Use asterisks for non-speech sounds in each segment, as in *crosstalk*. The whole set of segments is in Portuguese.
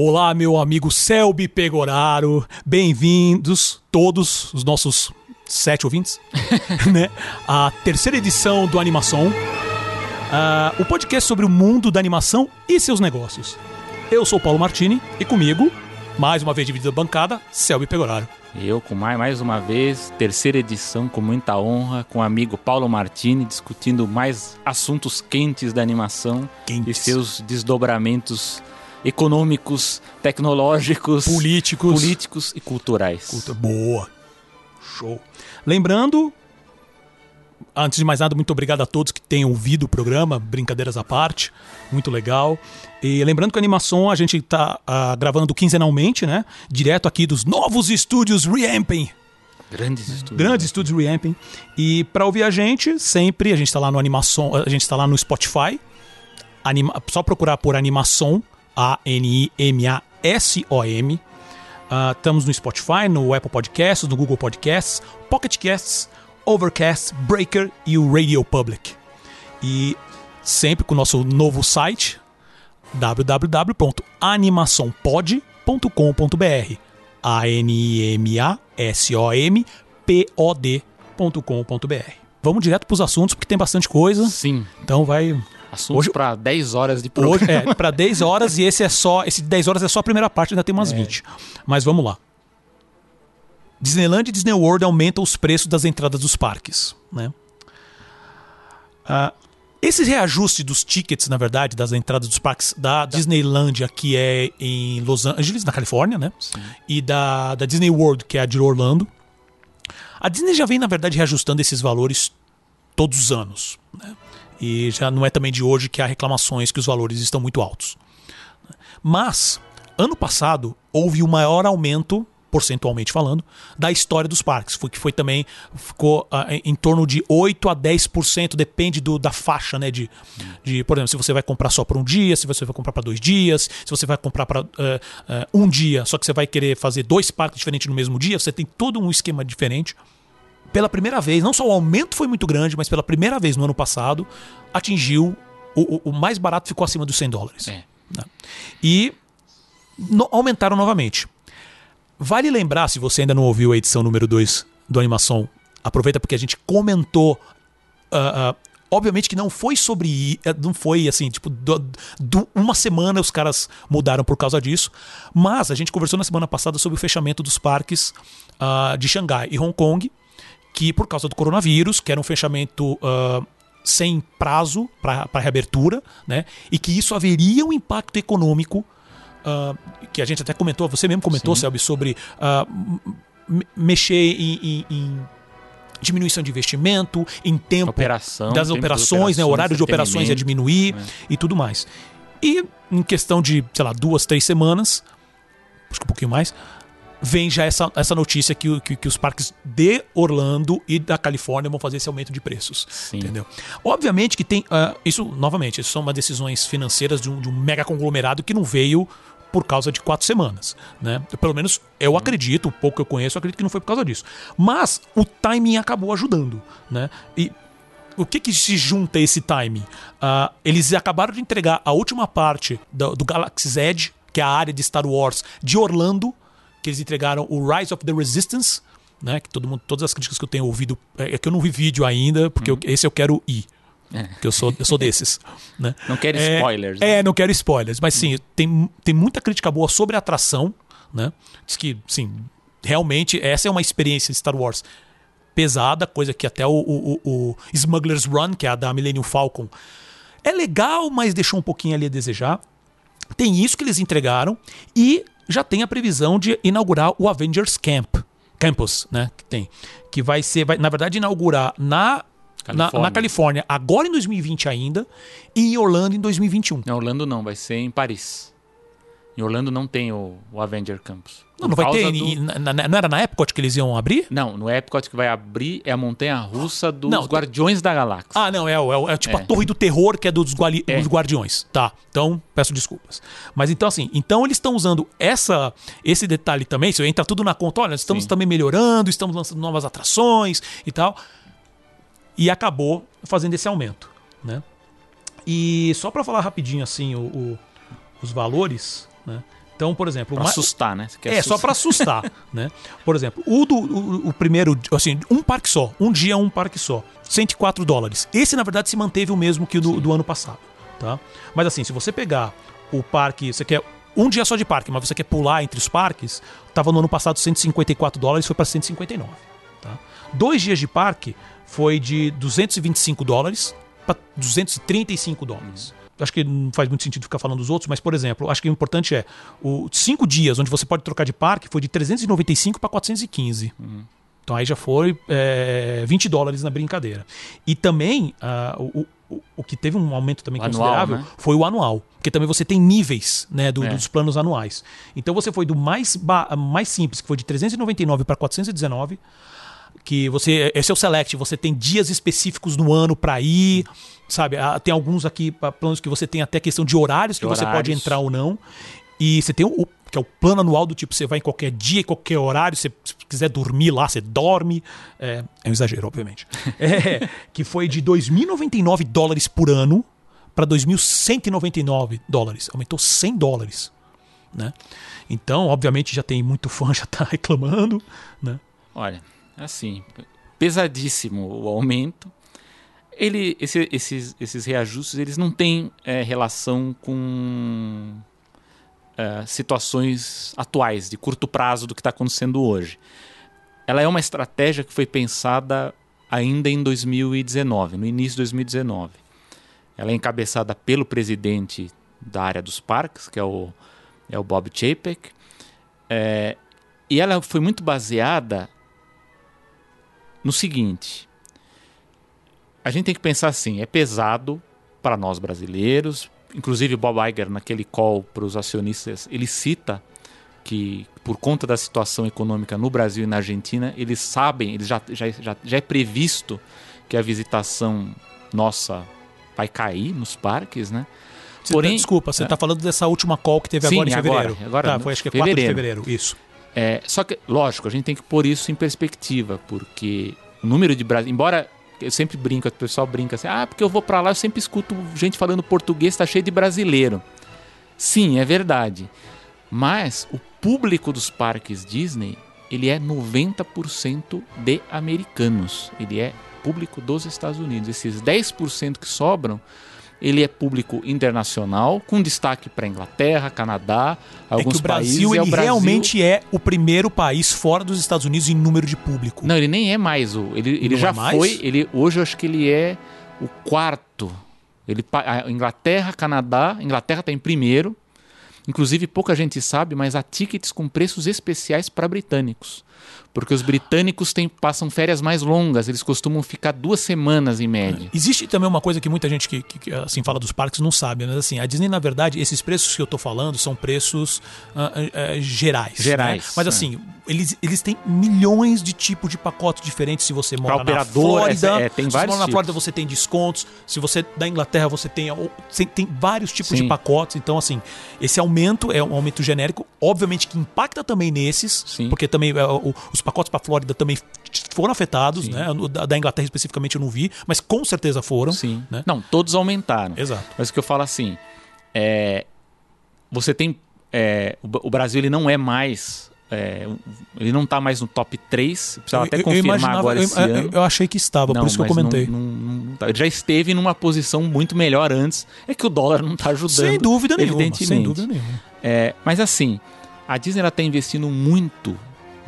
Olá, meu amigo Selby Pegoraro. Bem-vindos todos os nossos sete ouvintes, *laughs* né? A terceira edição do Animação. Uh, o podcast sobre o mundo da animação e seus negócios. Eu sou o Paulo Martini e comigo, mais uma vez dividida bancada, Selby Pegoraro. Eu, com mais, mais uma vez, terceira edição, com muita honra, com o amigo Paulo Martini, discutindo mais assuntos quentes da animação Quentes. e seus desdobramentos econômicos, tecnológicos, Políticos. políticos e culturais. Puta, boa. Show. Lembrando, antes de mais nada, muito obrigado a todos que tenham ouvido o programa, brincadeiras à parte, muito legal. E lembrando que a animação a gente está gravando quinzenalmente, né? Direto aqui dos novos estúdios Reamping. Grandes estudos. Grandes estúdios Reamping. E para ouvir a gente, sempre, a gente está lá no Animação, a gente está lá no Spotify. Anima, só procurar por Animação, A-N-I-M-A-S-O-M. Ah, estamos no Spotify, no Apple Podcasts, no Google Podcasts, Pocket Casts, Overcast, Breaker e o Radio Public. E sempre com o nosso novo site, www.animaçãopod.com.br A-N-I-M-A-S-O-M-P-O-D.com.br Vamos direto para os assuntos, porque tem bastante coisa. Sim, Então vai. Assuntos Hoje- para 10 horas de programa. Hoje é para 10 horas e esse é só. Esse de 10 horas é só a primeira parte, ainda tem umas 20. Mas vamos lá. Disneyland e Disney World aumentam os preços das entradas dos parques. Né? Ah, esse reajuste dos tickets, na verdade, das entradas dos parques da Disneylandia, que é em Los Angeles, na Califórnia, né? E da, da Disney World, que é a de Orlando. A Disney já vem, na verdade, reajustando esses valores todos os anos. Né? E já não é também de hoje que há reclamações que os valores estão muito altos. Mas, ano passado, houve o maior aumento, percentualmente falando, da história dos parques. Foi que foi também, ficou ah, em, torno de 8 a 10%, depende do, da faixa, né? De, de, por exemplo, se você vai comprar só para um dia, se você vai comprar para dois dias, se você vai comprar para um dia, só que você vai querer fazer dois parques diferentes no mesmo dia, você tem todo um esquema diferente pela primeira vez, não só o aumento foi muito grande, mas pela primeira vez no ano passado, atingiu o, o- o mais barato ficou acima dos 100 dólares. É. né? E no- aumentaram novamente. Vale lembrar, se você ainda não ouviu a edição número 2 do Animação, aproveita porque a gente comentou. ah, ah, obviamente que não foi sobre. eh, Não foi assim, tipo, do- do- uma semana os caras mudaram por causa disso. Mas a gente conversou na semana passada sobre o fechamento dos parques ah, de Xangai e Hong Kong, que por causa do coronavírus, que era um fechamento. ah, sem prazo para reabertura, né? E que isso haveria um impacto econômico ah, que a gente até comentou, você mesmo comentou, Sim. Selby, sobre m- mexer em, em- em diminuição de investimento, em tempo Operação, das tempo operações, né? O horário de operações ia diminuir e tudo mais. E em questão de, sei lá, duas, três semanas, acho que um pouquinho mais, vem já essa, essa notícia que, que, que os parques de Orlando e da Califórnia vão fazer esse aumento de preços. Sim. Entendeu? Obviamente que tem. ah, isso, novamente, isso são uma decisões financeiras de um, de um mega conglomerado que não veio por causa de quatro semanas. Né? Pelo menos eu acredito, o pouco que eu conheço, eu acredito que não foi por causa disso. Mas o timing acabou ajudando. Né? E o que, que se junta a esse timing? Ah, eles acabaram de entregar a última parte do, do Galaxy's Edge, que é a área de Star Wars de Orlando, que eles entregaram o Rise of the Resistance, né? Que todo mundo, todas as críticas que eu tenho ouvido, é é que eu não vi vídeo ainda, porque eu- esse eu quero ir. É. Porque eu sou, eu sou desses. *laughs* né? Não quero É, spoilers. né? É, não quero spoilers. Mas sim, tem, tem muita crítica boa sobre a atração, né? Diz que, sim, realmente essa é uma experiência de Star Wars pesada, coisa que até o, o, o- o Smuggler's Run, que é a da Millennium Falcon, é legal, mas deixou um pouquinho ali a desejar. Tem isso que eles entregaram e já tem a previsão de inaugurar o Avengers Camp. Campus, né? Que tem. Que vai ser, vai, na verdade, inaugurar na, na, na Califórnia. Califórnia agora em 2020 ainda e em Orlando em 2021. Em Orlando não, vai ser em Paris. Em Orlando não tem o, o Avenger Campus. Não, não vai ter. do- na- na- não era na Epcot que eles iam abrir? Não, no Epcot que vai abrir é a montanha russa dos Não, Guardiões da Galáxia. Ah, não, é, é, o- é tipo É. a Torre do Terror, que é dos, guali- É. dos Guardiões. Tá, então peço desculpas. Mas então, assim, então eles estão usando essa, esse detalhe também, isso entra tudo na conta. Olha, estamos Sim. também melhorando, estamos lançando novas atrações e tal. E acabou fazendo esse aumento, né? E só para falar rapidinho, assim, o- o- os valores, né? Então, por exemplo, pra uma- assustar, né? É, só assustar. pra assustar, *laughs* né? Por exemplo, o do o, o primeiro, assim, um parque só, um dia um parque só, 104 dólares. Esse na verdade se manteve o mesmo que o do, do ano passado, tá? Mas assim, se você pegar o parque, você quer um dia só de parque, mas você quer pular entre os parques, tava no ano passado 154 dólares, foi pra 159, tá? Dois dias de parque foi de 225 dólares pra 235 dólares. Acho que não faz muito sentido ficar falando dos outros, mas, por exemplo, acho que o importante é o cinco dias onde você pode trocar de parque foi de 395 para 415. Então aí já foi é, 20 dólares na brincadeira. E também ah, o, o, o que teve um aumento também O anual, considerável né? foi o anual. Porque também você tem níveis né, do- É. dos planos anuais. Então você foi do mais, mais simples, que foi de 399 para 419 que você esse é o select, você tem dias específicos no ano para ir, sabe? Ah, Tem alguns aqui ah, planos que você tem até questão de horários que De você pode horários. entrar ou não. E você tem o que é o plano anual do tipo, você vai em qualquer dia, em qualquer horário, você, se quiser dormir lá, você dorme. É, é um exagero, obviamente. *laughs* É, que foi de 2.099 dólares por ano para 2.199 dólares. Aumentou 100 dólares. Né? Então, obviamente, já tem muito fã *laughs* já tá reclamando, né? Olha, assim, pesadíssimo o aumento. Ele, esse- esses, esses reajustes eles não têm é, relação com é, situações atuais, de curto prazo do que está acontecendo hoje. Ela é uma estratégia que foi pensada ainda em 2019, no início de 2019. Ela é encabeçada pelo presidente da área dos parques, que é o, é o Bob Chapek. É, e ela foi muito baseada no seguinte: a gente tem que pensar assim, é pesado para nós brasileiros. Inclusive, Bob Iger, naquele call para os acionistas, ele cita que, por conta da situação econômica no Brasil e na Argentina, eles sabem, eles já, já, já, já é previsto que a visitação nossa vai cair nos parques, né? Você Porém- tá- desculpa, você É. está falando dessa última call que teve Sim, agora em agora, fevereiro. agora tá, no foi acho que é 4 de fevereiro. fevereiro, isso. É, só que, lógico, a gente tem que pôr isso em perspectiva, porque o número de brasileiros. Embora eu sempre brinco, o pessoal brinca assim, ah, porque eu vou pra lá, eu sempre escuto gente falando português, tá cheio de brasileiro. Sim, é verdade. Mas o público dos parques Disney, ele é 90% de americanos. Ele é público dos Estados Unidos. Esses 10% que sobram, ele é público internacional, com destaque para Inglaterra, Canadá, alguns é que o Brasil, países. é o ele Brasil- realmente é o primeiro país fora dos Estados Unidos em número de público. Não, ele nem é mais o. Ele, ele Não já é foi. Ele, hoje eu acho que ele é o quarto. Ele, Inglaterra, Canadá. Inglaterra está em primeiro. Inclusive, pouca gente sabe, mas há tickets com preços especiais para britânicos. Porque os britânicos têm, passam férias mais longas, eles costumam ficar duas semanas em média. Existe também uma coisa que muita gente que, que- que, assim fala dos parques não sabe, mas assim, a Disney, na verdade, esses preços que eu tô falando são preços ah, ah, gerais. Gerais, né? Mas é. assim, eles, eles têm milhões de tipos de pacotes diferentes se você mora na operador, Flórida. é, é, tem se você vários mora na tipos. Flórida, você tem descontos. Se você é da Inglaterra, você tem, você tem vários tipos Sim. de pacotes. Então, assim, esse aumento é um aumento genérico, obviamente que impacta também nesses, Sim. porque também é, o- os pacotes para Flórida também foram afetados, Sim. né? Da, da Inglaterra especificamente eu não vi, mas com certeza foram. Sim. Né? Não, todos aumentaram. Exato. Mas o que eu falo assim, é, você tem é, o, Brasil ele não é mais, é, ele não está mais no top 3, precisava até Eu- eu confirmar imaginava- agora eu, esse eu- ano. eu achei que estava, Não, por isso que eu comentei. não- não tá. ele já esteve numa posição muito melhor antes. É que o dólar não está ajudando. sem dúvida nenhuma. evidentemente. Sem dúvida nenhuma. É, mas assim, a Disney está investindo muito,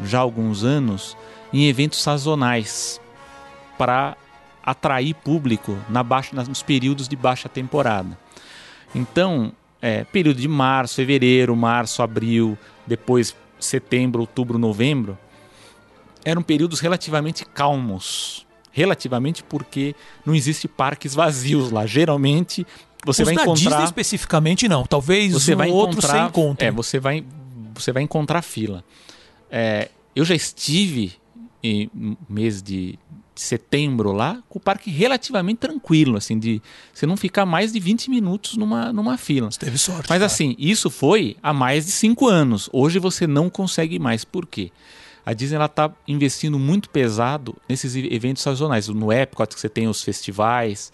já há alguns anos, em eventos sazonais para atrair público na baixa, nos períodos de baixa temporada. Então, é, período de março, fevereiro, março, abril, depois setembro, outubro, novembro, eram períodos relativamente calmos. Relativamente porque não existe parques vazios lá. Geralmente você Os vai encontrar Disney especificamente não. Talvez você um vai outro você encontre. É, você vai, você vai encontrar fila. É, eu já estive em mês de setembro lá com o parque relativamente tranquilo, assim, de você não ficar mais de 20 minutos numa, numa fila. Teve sorte. Mas cara. assim, isso foi há mais de cinco anos. Hoje você não consegue mais. Por quê? A Disney está investindo muito pesado nesses eventos sazonais. No Epcot que você tem os festivais.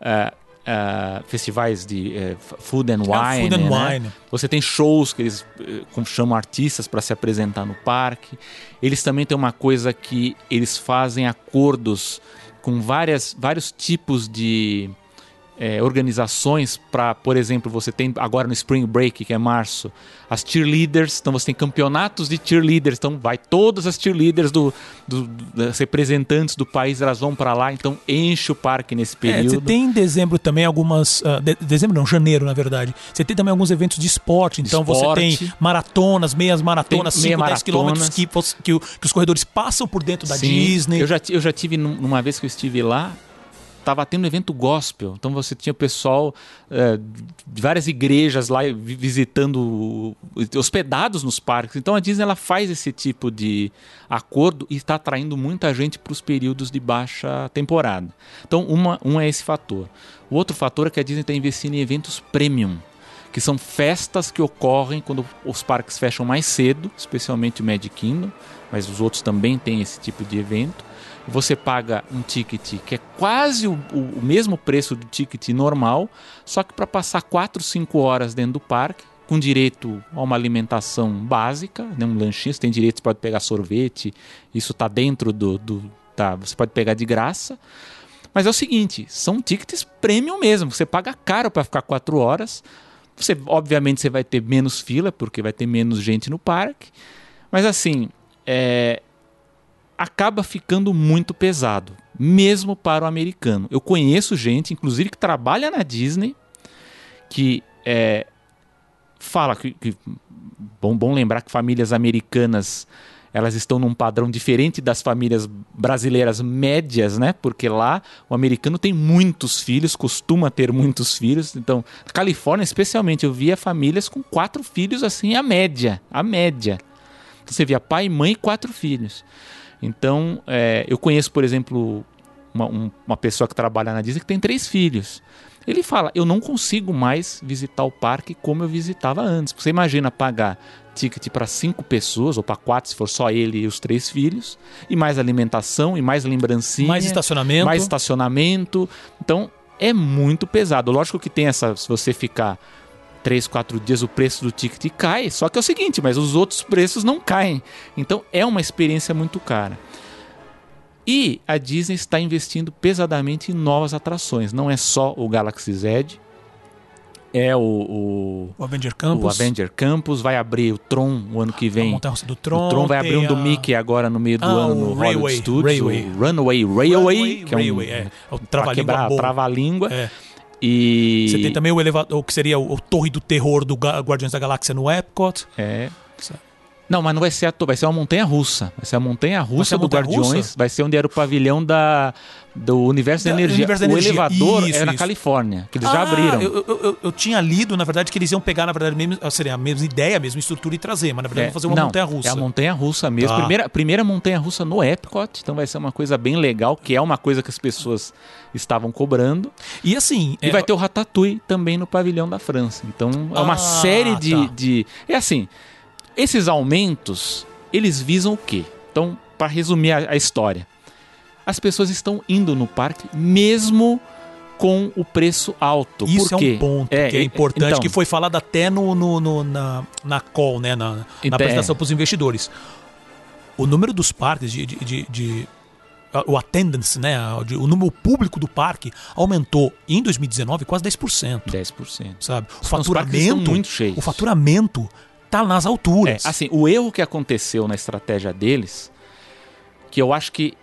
ah, uh, festivais de uh, food and Ah, wine. food and né? wine. Você tem shows que eles como chamam artistas para se apresentar no parque. Eles também têm uma coisa que eles fazem acordos com várias, vários tipos de eh, organizações para, por exemplo, você tem agora no Spring Break, que é março, as cheerleaders, então você tem campeonatos de cheerleaders, então vai todas as cheerleaders do, do- das representantes do país, elas vão para lá, então enche o parque nesse É, período. você tem em dezembro também algumas. ah, de- dezembro não, janeiro, na verdade. Você tem também alguns eventos de esporte. Então você Esporte. tem maratonas, meias maratonas, Tem 5, meia 10 quilômetros que, você- que, que os corredores passam por dentro da Sim, Disney. Eu já, eu já tive, num- numa vez que eu estive lá, tava tendo um evento gospel. Então você tinha pessoal eh, de várias igrejas lá vi- visitando, hospedados nos parques. Então a Disney ela faz esse tipo de acordo e está atraindo muita gente para os períodos de baixa temporada. Então uma, um é esse fator. O outro fator é que a Disney está investindo em eventos premium que são festas que ocorrem quando os parques fecham mais cedo, especialmente o Magic Kingdom, mas os outros também têm esse tipo de evento. Você paga um ticket que é quase o, o- mesmo preço do ticket normal, só que para passar 4, 5 horas dentro do parque, com direito a uma alimentação básica, né, um lanchinho, você tem direito, você pode pegar sorvete, isso está dentro do, do. Tá, você pode pegar de graça. Mas é o seguinte, são tickets premium mesmo. Você paga caro para ficar quatro horas. Você, obviamente, você vai ter menos fila, porque vai ter menos gente no parque. Mas assim, é, acaba ficando muito pesado, mesmo para o americano. Eu conheço gente, inclusive, que trabalha na Disney, que é, fala que, que bom, bom lembrar que famílias americanas elas estão num padrão diferente das famílias brasileiras médias, né? Porque lá o americano tem muitos filhos, costuma ter muitos filhos. Então, na Califórnia, especialmente, eu via famílias com quatro filhos, assim, a média. A média. Então, você via pai, mãe e quatro filhos. Então, é, eu conheço, por exemplo, uma, um- uma pessoa que trabalha na Disney que tem três filhos. Ele fala: Eu não consigo mais visitar o parque como eu visitava antes. Você imagina pagar ticket para cinco pessoas, ou para quatro, se for só ele e os três filhos, e mais alimentação, e mais lembrancinha, Mais estacionamento. mais estacionamento. Então, é muito pesado. Lógico que tem essa. Se você ficar três, quatro dias, o preço do ticket cai. Só que é o seguinte, mas os outros preços não caem. Então, é uma experiência muito cara. E a Disney está investindo pesadamente em novas atrações. Não é só o Galaxy Z, é o, o, O Avenger o Campus. Avenger Campus, vai abrir o Tron o ano que A vem. Russa do O Tron. Tron vai abrir um do a- Mickey agora no meio do Ah, ano o no Hollywood Railway, Studios. Railway. O Runaway Railway, que é um, Railway, é. O trava-língua trava-língua. É. E... Você tem também o elevador, o que seria o, o Torre do Terror do Guardiões da Galáxia no Epcot. É. Não, mas não vai ser a vai ser uma montanha russa. Vai ser a montanha russa do? Guardiões. Vai ser onde era o pavilhão da, do Universo da, Da- Energia. Universo da o Energia. elevador Isso, é na isso. Califórnia, que eles já Ah, abriram. Eu, eu, eu, eu tinha lido, na verdade, que eles iam pegar, na verdade, a mesma, seria a mesma ideia, a mesma estrutura e trazer, mas na verdade É, vão fazer uma não, montanha russa. É a montanha russa mesmo. Tá. Primeira, primeira montanha russa no Epcot. Então vai ser uma coisa bem legal, que é uma coisa que as pessoas estavam cobrando. E assim. E vai ter o Ratatouille também no pavilhão da França. Então é uma Ah, série de, tá. de. É assim, esses aumentos, eles visam o quê? Então, para resumir a, a história, as pessoas estão indo no parque mesmo com o preço alto. Isso é um ponto que é e- importante, então, que foi falado até no, no- no- na, na call, né? Na, na Então, apresentação é. para os investidores. O número dos parques de. de, de- de- o attendance, né? O número público do parque aumentou em 2019 quase 10%. 10%. Sabe? O estão faturamento. muito. O faturamento tá nas alturas. É, assim, o erro que aconteceu na estratégia deles, que eu acho que,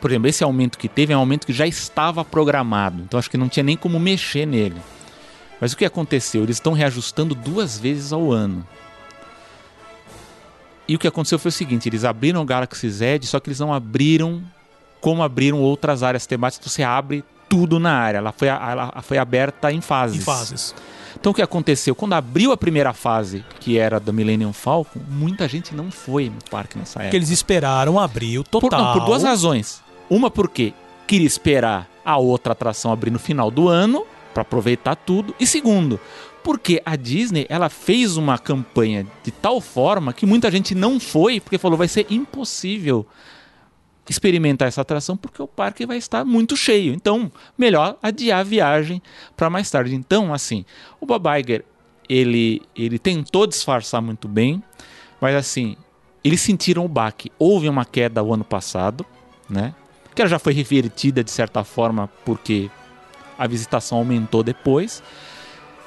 por exemplo, esse aumento que teve é um aumento que já estava programado. Então acho que não tinha nem como mexer nele. Mas o que aconteceu? Eles estão reajustando duas vezes ao ano. E o que aconteceu foi o seguinte: eles abriram o Galaxy Z, só que eles não abriram como abriram outras áreas temáticas. Você abre tudo na área. Ela foi, ela foi aberta em fases. em fases. Então o que aconteceu? Quando abriu a primeira fase, que era da Millennium Falcon, muita gente não foi no parque nessa Porque época. eles esperaram abrir o Por, total. não, por duas razões. Uma porque queria esperar a outra atração abrir no final do ano para aproveitar tudo. E segundo, porque a Disney ela fez uma campanha de tal forma que muita gente não foi porque falou vai ser impossível experimentar essa atração porque o parque vai estar muito cheio. Então, melhor adiar a viagem para mais tarde. Então, assim, o Bob Iger, ele, ele tentou disfarçar muito bem, mas assim, eles sentiram o baque. Houve uma queda o ano passado, né? Que ela já foi revertida de certa forma porque a visitação aumentou depois.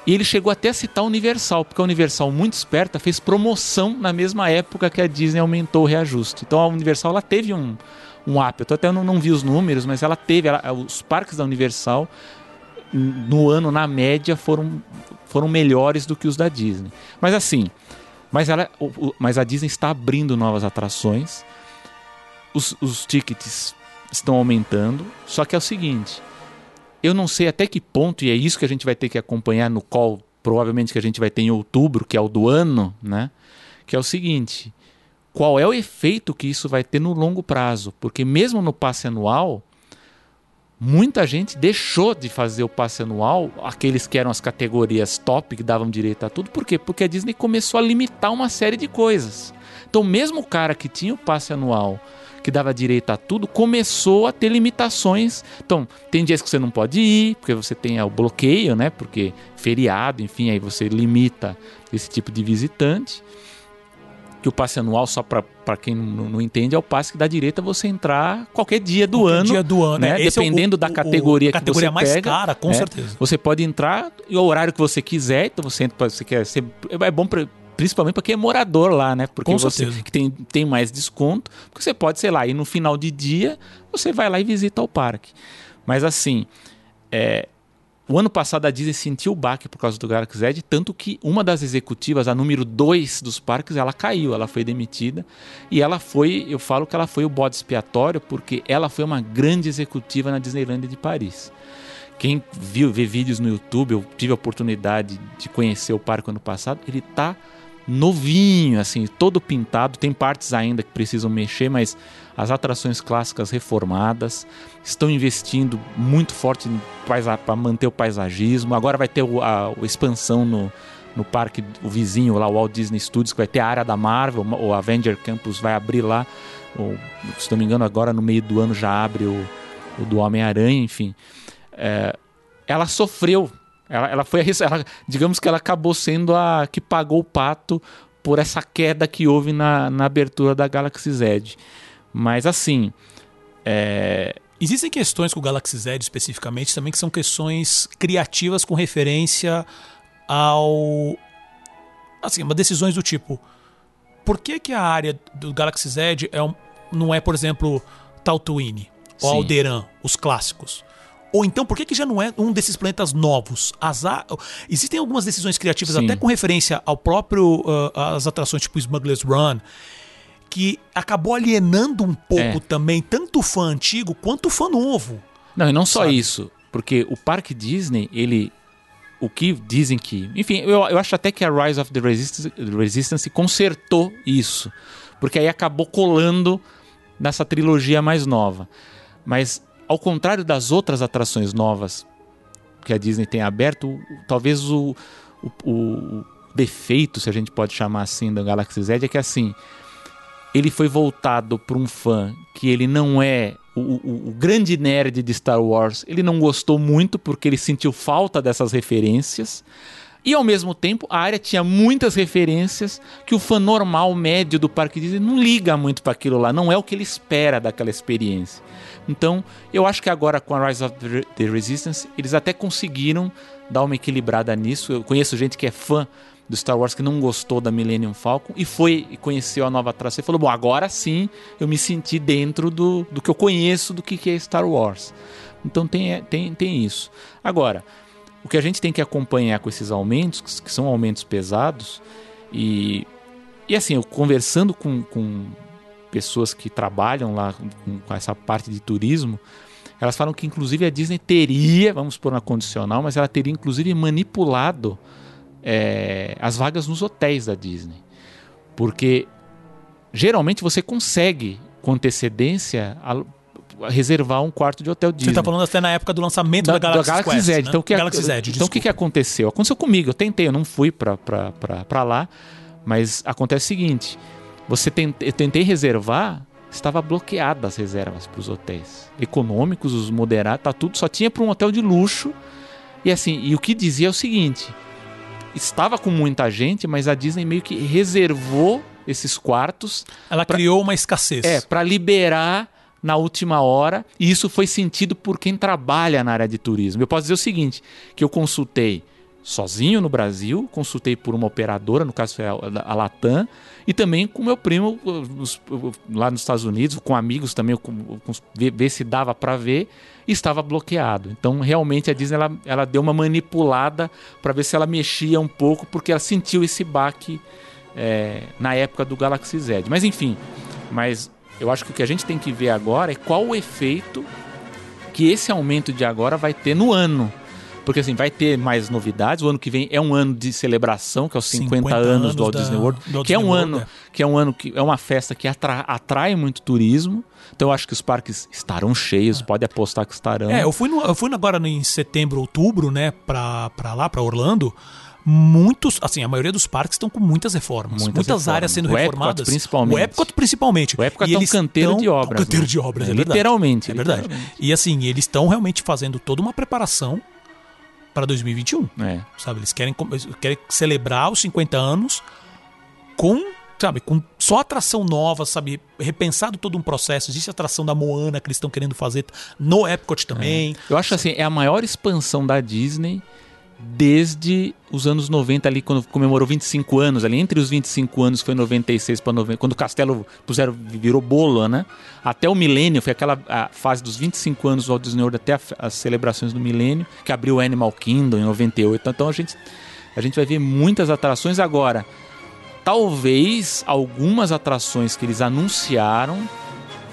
E ele chegou até a citar a Universal, porque a Universal, muito esperta, fez promoção na mesma época que a Disney aumentou o reajuste. Então a Universal ela teve um, um up. Eu até não, não vi os números, mas ela teve. Ela, os parques da Universal, no ano, na média, foram, foram melhores do que os da Disney. Mas assim, mas, ela, mas a Disney está abrindo novas atrações. Os, os tickets estão aumentando. Só que é o seguinte eu não sei até que ponto, e é isso que a gente vai ter que acompanhar no call, provavelmente que a gente vai ter em outubro, que é o do ano, né? Que é o seguinte: qual é o efeito que isso vai ter no longo prazo? Porque mesmo no passe anual, muita gente deixou de fazer o passe anual, aqueles que eram as categorias top, que davam direito a tudo. Por quê? Porque a Disney começou a limitar uma série de coisas. Então, mesmo o cara que tinha o passe anual que dava direito a tudo, começou a ter limitações. Então, tem dias que você não pode ir, porque você tem o bloqueio, né? Porque feriado, enfim, aí você limita esse tipo de visitante. Que o passe anual, só para quem não, não, entende, é o passe que dá direito a você entrar qualquer dia do qualquer ano. dia do ano, né? Dependendo é o, da categoria, o, categoria que você mais pega. mais cara, com né? certeza. Você pode entrar e o horário que você quiser. Então você, você quer ser, é bom para principalmente para quem é morador lá, né? Porque Com você certeza. que tem, tem mais desconto, porque você pode, sei lá, ir no final de dia, você vai lá e visita o parque. Mas assim, é, o ano passado a Disney sentiu o baque por causa do Galaxy Edge, tanto que uma das executivas, a número 2 dos parques, ela caiu, ela foi demitida. E ela foi, eu falo que ela foi o bode expiatório, porque ela foi uma grande executiva na Disneylandia de Paris. Quem viu, vê vídeos no YouTube, eu tive a oportunidade de conhecer o parque ano passado, ele tá novinho, assim, todo pintado. Tem partes ainda que precisam mexer, mas as atrações clássicas reformadas estão investindo muito forte para manter o paisagismo. Agora vai ter a, a expansão no, no parque, o vizinho lá, o Walt Disney Studios, que vai ter a área da Marvel, o Avenger Campus vai abrir lá. Se não me engano, agora no meio do ano já abre o, o do Homem-Aranha, enfim. É, ela sofreu ela, ela foi ela, digamos que ela acabou sendo a que pagou o pato por essa queda que houve na, na abertura da Galaxy Z. Mas assim, é... existem questões com o Galaxy Z especificamente também que são questões criativas com referência ao assim, uma decisões do tipo por que, que a área do Galaxy Z é um, não é, por exemplo, Tatooine ou Sim. Alderan, os clássicos? Ou então, por que, que já não é um desses planetas novos? As a... Existem algumas decisões criativas, Sim. até com referência ao próprio. Uh, as atrações tipo Smuggler's Run, que acabou alienando um pouco É. também, tanto o fã antigo quanto o fã novo. Não, e não só Sabe? isso, porque o parque Disney, ele. O que dizem que. Enfim, eu, eu acho até que a Rise of the Resistance, Resistance consertou isso. Porque aí acabou colando nessa trilogia mais nova. Mas, ao contrário das outras atrações novas que a Disney tem aberto, talvez o, o, o defeito, se a gente pode chamar assim, da Galaxy Z é que assim ele foi voltado para um fã que ele não é o, o- o grande nerd de Star Wars. Ele não gostou muito porque ele sentiu falta dessas referências. E ao mesmo tempo, a área tinha muitas referências que o fã normal, médio do parque Disney não liga muito para aquilo lá, não é o que ele espera daquela experiência. Então, eu acho que agora com a Rise of the- Resistance, eles até conseguiram dar uma equilibrada nisso. Eu conheço gente que é fã do Star Wars que não gostou da Millennium Falcon e foi e conheceu a nova atração e falou: Bom, agora sim eu me senti dentro do, do que eu conheço do que, que é Star Wars. Então tem, tem, tem isso. Agora, o que a gente tem que acompanhar com esses aumentos, que- são aumentos pesados, e, e assim, eu conversando com, com pessoas que trabalham lá com, com essa parte de turismo, elas falam que inclusive a Disney teria, vamos pôr na condicional, mas ela teria inclusive manipulado é, as vagas nos hotéis da Disney. Porque geralmente você consegue, com antecedência, reservar um quarto de hotel Disney. Você tá falando até na época do lançamento da, Galaxy, Quest, Z. né? Então, o que, Galaxy Z, então o que, que aconteceu? Aconteceu comigo. Eu tentei, eu não fui pra lá, mas acontece o seguinte: você tem, eu tentei reservar estava bloqueada as reservas para os hotéis econômicos, os moderados, tá tudo só tinha para um hotel de luxo. E assim, e o que dizia é o seguinte: estava com muita gente, mas a Disney meio que reservou esses quartos. Ela pra, criou uma escassez. É, para liberar na última hora, e isso foi sentido por quem trabalha na área de turismo. Eu posso dizer o seguinte, que eu consultei sozinho no Brasil, consultei por uma operadora, no caso foi a, Latam, e também com meu primo lá nos Estados Unidos, com amigos também, com, com, ver, se dava para ver, estava bloqueado. Então, realmente, a Disney ela, ela deu uma manipulada para ver se ela mexia um pouco, porque ela sentiu esse baque é, na época do Galaxy Z. Mas, enfim, mas eu acho que o que a gente tem que ver agora é qual o efeito que esse aumento de agora vai ter no ano porque assim, vai ter mais novidades. O ano que vem é um ano de celebração, que é os 50, 50 anos, anos, do Walt da, Disney World, Walt que é um World, ano, é. que é um ano que é uma festa que atrai, atrai muito turismo. Então eu acho que os parques estarão cheios, é. pode apostar que estarão. É, eu fui, no, eu fui agora em setembro, outubro, né, pra, pra lá, pra Orlando muitos, assim, a maioria dos parques estão com muitas reformas, muitas, muitas reformas. áreas sendo o reformadas. Epcot, principalmente. O Epcot principalmente. O Epcot e é um canteiro de obras. Um canteiro né? de obras, é, é literalmente. É verdade. Literalmente. E assim, eles estão realmente fazendo toda uma preparação para 2021. É. Sabe, eles querem, querem celebrar os 50 anos com, sabe, com só atração nova, sabe, repensado todo um processo. Existe a atração da Moana que eles estão querendo fazer no Epcot também. É. Eu acho assim, é a maior expansão da Disney desde os anos 90 ali, quando comemorou 25 anos, ali entre os 25 anos, foi 96 para 90, quando o Castelo puseram, virou bolo, né? Até o milênio, foi aquela fase dos 25 anos do Walt Disney World até a, as celebrações do milênio, que abriu o Animal Kingdom em 98. Então a gente, a gente vai ver muitas atrações agora. Talvez algumas atrações que eles anunciaram,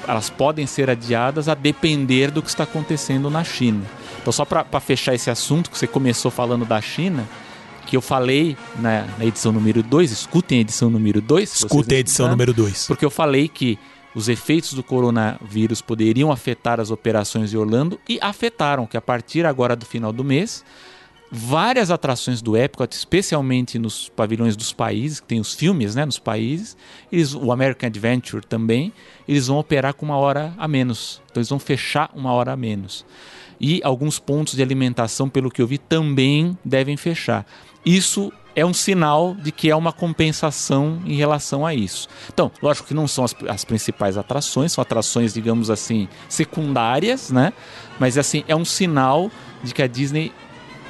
elas podem ser adiadas a depender do que está acontecendo na China. Então, só para fechar esse assunto que você começou falando da China, que eu falei na, na edição número 2, escutem a edição número 2. Escutem a edição número 2. Porque eu falei que os efeitos do coronavírus poderiam afetar as operações de Orlando e afetaram, que a partir agora do final do mês, várias atrações do Epcot, especialmente nos pavilhões dos países, que tem os filmes né, nos países, eles, o American Adventure também, eles vão operar com uma hora a menos. Então eles vão fechar uma hora a menos e alguns pontos de alimentação, pelo que eu vi, também devem fechar. Isso é um sinal de que é uma compensação em relação a isso. Então, lógico que não são as, as, principais atrações, são atrações, digamos assim, secundárias, né? Mas assim, é um sinal de que a Disney,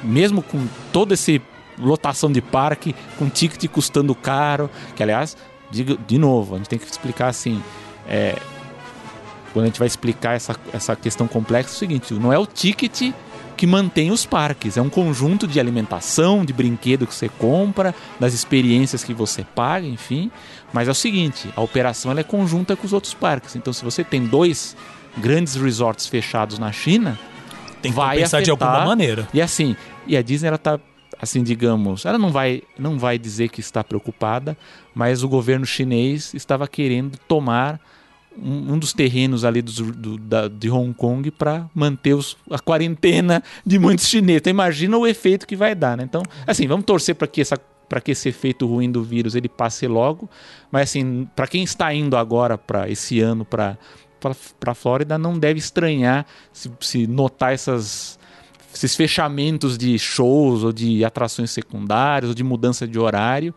mesmo com toda essa lotação de parque, com ticket custando caro, que aliás, digo de novo, a gente tem que explicar assim, é, quando a gente vai explicar essa, essa questão complexa, é o seguinte: não é o ticket que mantém os parques, é um conjunto de alimentação, de brinquedo que você compra, das experiências que você paga, enfim. Mas é o seguinte: a operação é conjunta com os outros parques. Então, se você tem dois grandes resorts fechados na China, tem que vai pensar de alguma maneira. E assim, e a Disney ela tá assim, digamos, ela não vai não vai dizer que está preocupada, mas o governo chinês estava querendo tomar um, dos terrenos ali do, do, da, de Hong Kong para manter os, a quarentena de muitos chineses. Então imagina o efeito que vai dar, né? Então, assim, vamos torcer para que essa para que esse efeito ruim do vírus ele passe logo, mas assim, para quem está indo agora para esse ano para para a Flórida não deve estranhar se, se notar essas esses fechamentos de shows ou de atrações secundárias ou de mudança de horário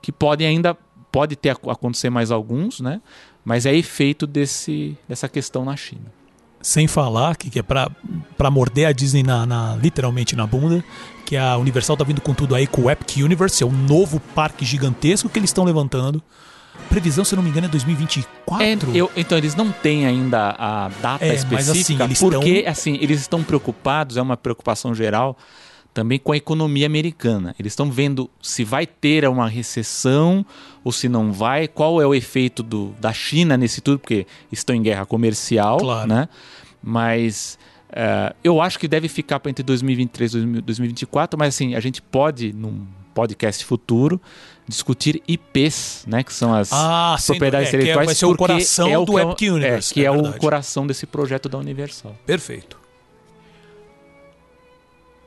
que podem ainda pode ter acontecer mais alguns, né? Mas é efeito desse, dessa questão na China. Sem falar que, que é para morder a Disney na, na, literalmente na bunda, que a Universal tá vindo com tudo aí com o Epic Universe, é um novo parque gigantesco que eles estão levantando. Previsão, se eu não me engano, é 2024. É, eu, então, eles não têm ainda a data é, específica, mas, assim, porque tão... assim, eles estão preocupados, é uma preocupação geral, também com a economia americana. Eles estão vendo se vai ter uma recessão ou se não vai, qual é o efeito do, da China nesse tudo, porque estão em guerra comercial, claro. né? Mas uh, eu acho que deve ficar para entre 2023 e 2024, mas assim, a gente pode, num podcast futuro, discutir IPs, né, que são as ah, propriedades sim, é, intelectuais, que é, vai ser o coração é o do é, Universe. É, que é, é o coração desse projeto da Universal. Perfeito.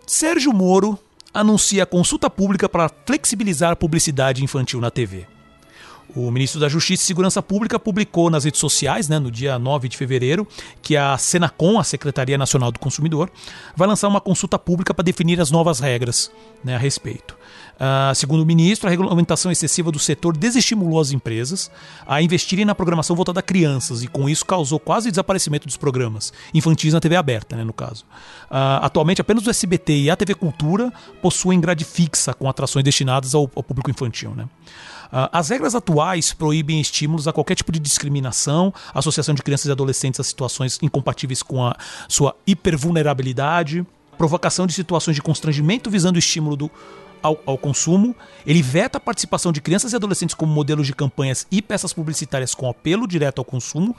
Sérgio Moro anuncia consulta pública para flexibilizar a publicidade infantil na TV. O ministro da Justiça e Segurança Pública publicou nas redes sociais, né, no dia 9 de fevereiro, que a Senacom, a Secretaria Nacional do Consumidor, vai lançar uma consulta pública para definir as novas regras né, a respeito. Uh, segundo o ministro, a regulamentação excessiva do setor desestimulou as empresas a investirem na programação voltada a crianças e, com isso, causou quase o desaparecimento dos programas infantis na TV aberta, né, no caso. Uh, atualmente, apenas o SBT e a TV Cultura possuem grade fixa com atrações destinadas ao, ao público infantil. Né? Uh, as regras atuais proíbem estímulos a qualquer tipo de discriminação, associação de crianças e adolescentes a situações incompatíveis com a sua hipervulnerabilidade, provocação de situações de constrangimento visando o estímulo do ao, ao, consumo, ele veta a participação de crianças e adolescentes como modelos de campanhas e peças publicitárias com apelo direto ao consumo,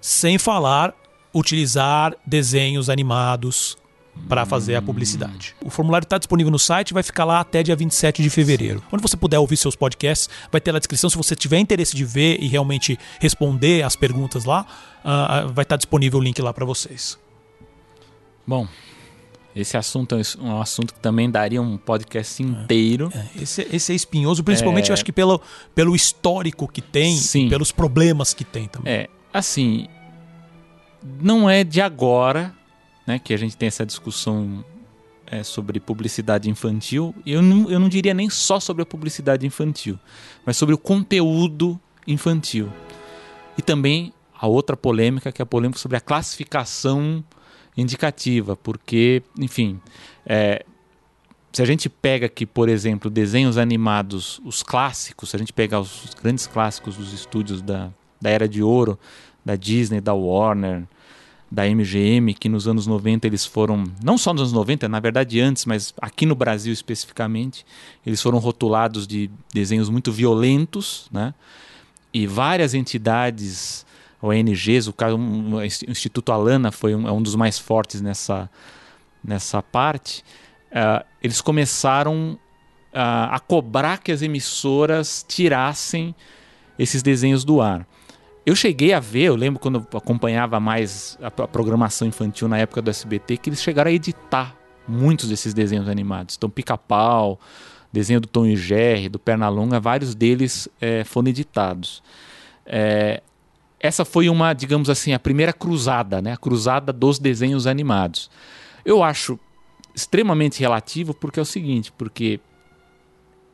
sem falar utilizar desenhos animados para fazer a publicidade. O formulário está disponível no site vai ficar lá até dia 27 de fevereiro. Onde você puder ouvir seus podcasts, vai ter na descrição. Se você tiver interesse de ver e realmente responder as perguntas lá, uh, vai estar tá disponível o link lá para vocês. Bom, esse assunto é um assunto que também daria um podcast inteiro. É, é, esse, esse, é espinhoso, principalmente é... eu acho que pelo, pelo histórico que tem, Sim. pelos problemas que tem também. É, assim, não é de agora né, que a gente tem essa discussão é, sobre publicidade infantil. E eu não, eu não diria nem só sobre a publicidade infantil, mas sobre o conteúdo infantil. E também a outra polêmica, que é a polêmica sobre a classificação indicativa, porque, enfim, é, se a gente pega aqui, por exemplo, desenhos animados, os clássicos, se a gente pegar os, os grandes clássicos dos estúdios da, da Era de Ouro, da Disney, da Warner, da MGM, que nos anos 90 eles foram, não só nos anos 90, na verdade antes, mas aqui no Brasil especificamente, eles foram rotulados de desenhos muito violentos, né? E várias entidades ONGs, o, caso, o Instituto Alana foi um, é um dos mais fortes nessa, nessa parte, uh, eles começaram uh, a cobrar que as emissoras tirassem esses desenhos do ar. Eu cheguei a ver, eu lembro quando eu acompanhava mais a, a programação infantil na época do SBT, que eles chegaram a editar muitos desses desenhos animados. Então, Pica-Pau, desenho do Tom e Jerry, do Pernalonga, vários deles é, foram editados. É, essa foi uma, digamos assim, a primeira cruzada, né? A cruzada dos desenhos animados. Eu acho extremamente relativo porque é o seguinte, porque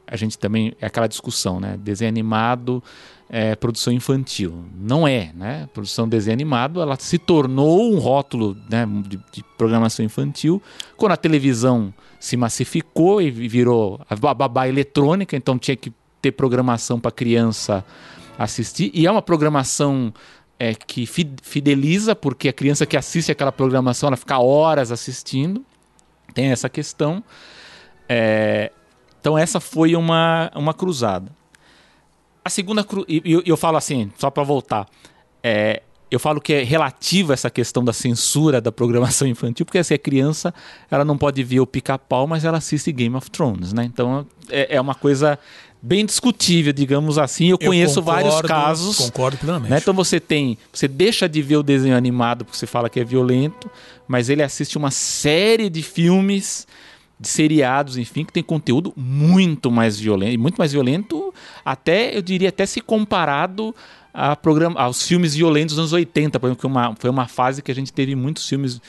a gente também é aquela discussão, né? Desenho animado é produção infantil. Não é, né? Produção de desenho animado, ela se tornou um rótulo né, de, de programação infantil quando a televisão se massificou e virou a babá eletrônica, então tinha que ter programação para criança assistir. E é uma programação é, que fideliza, porque a criança que assiste aquela programação, ela fica horas assistindo. Tem essa questão. É, então essa foi uma, uma cruzada. A segunda cruzada, e eu, eu, falo assim, só para voltar, é, eu falo que é relativa essa questão da censura da programação *laughs* infantil, porque assim, a criança ela não pode ver o pica-pau, mas ela assiste Game of Thrones, né? Então é, é uma coisa bem discutível, digamos assim. Eu, eu conheço concordo, vários casos. Concordo plenamente. Né? Então você tem, você deixa de ver o desenho animado porque você fala que é violento, mas ele assiste uma série de filmes, de seriados, enfim, que tem conteúdo muito mais violento, muito mais violento, até eu diria até se comparado a programa, aos filmes violentos dos anos 80, por exemplo, que uma, foi uma fase que a gente teve muitos filmes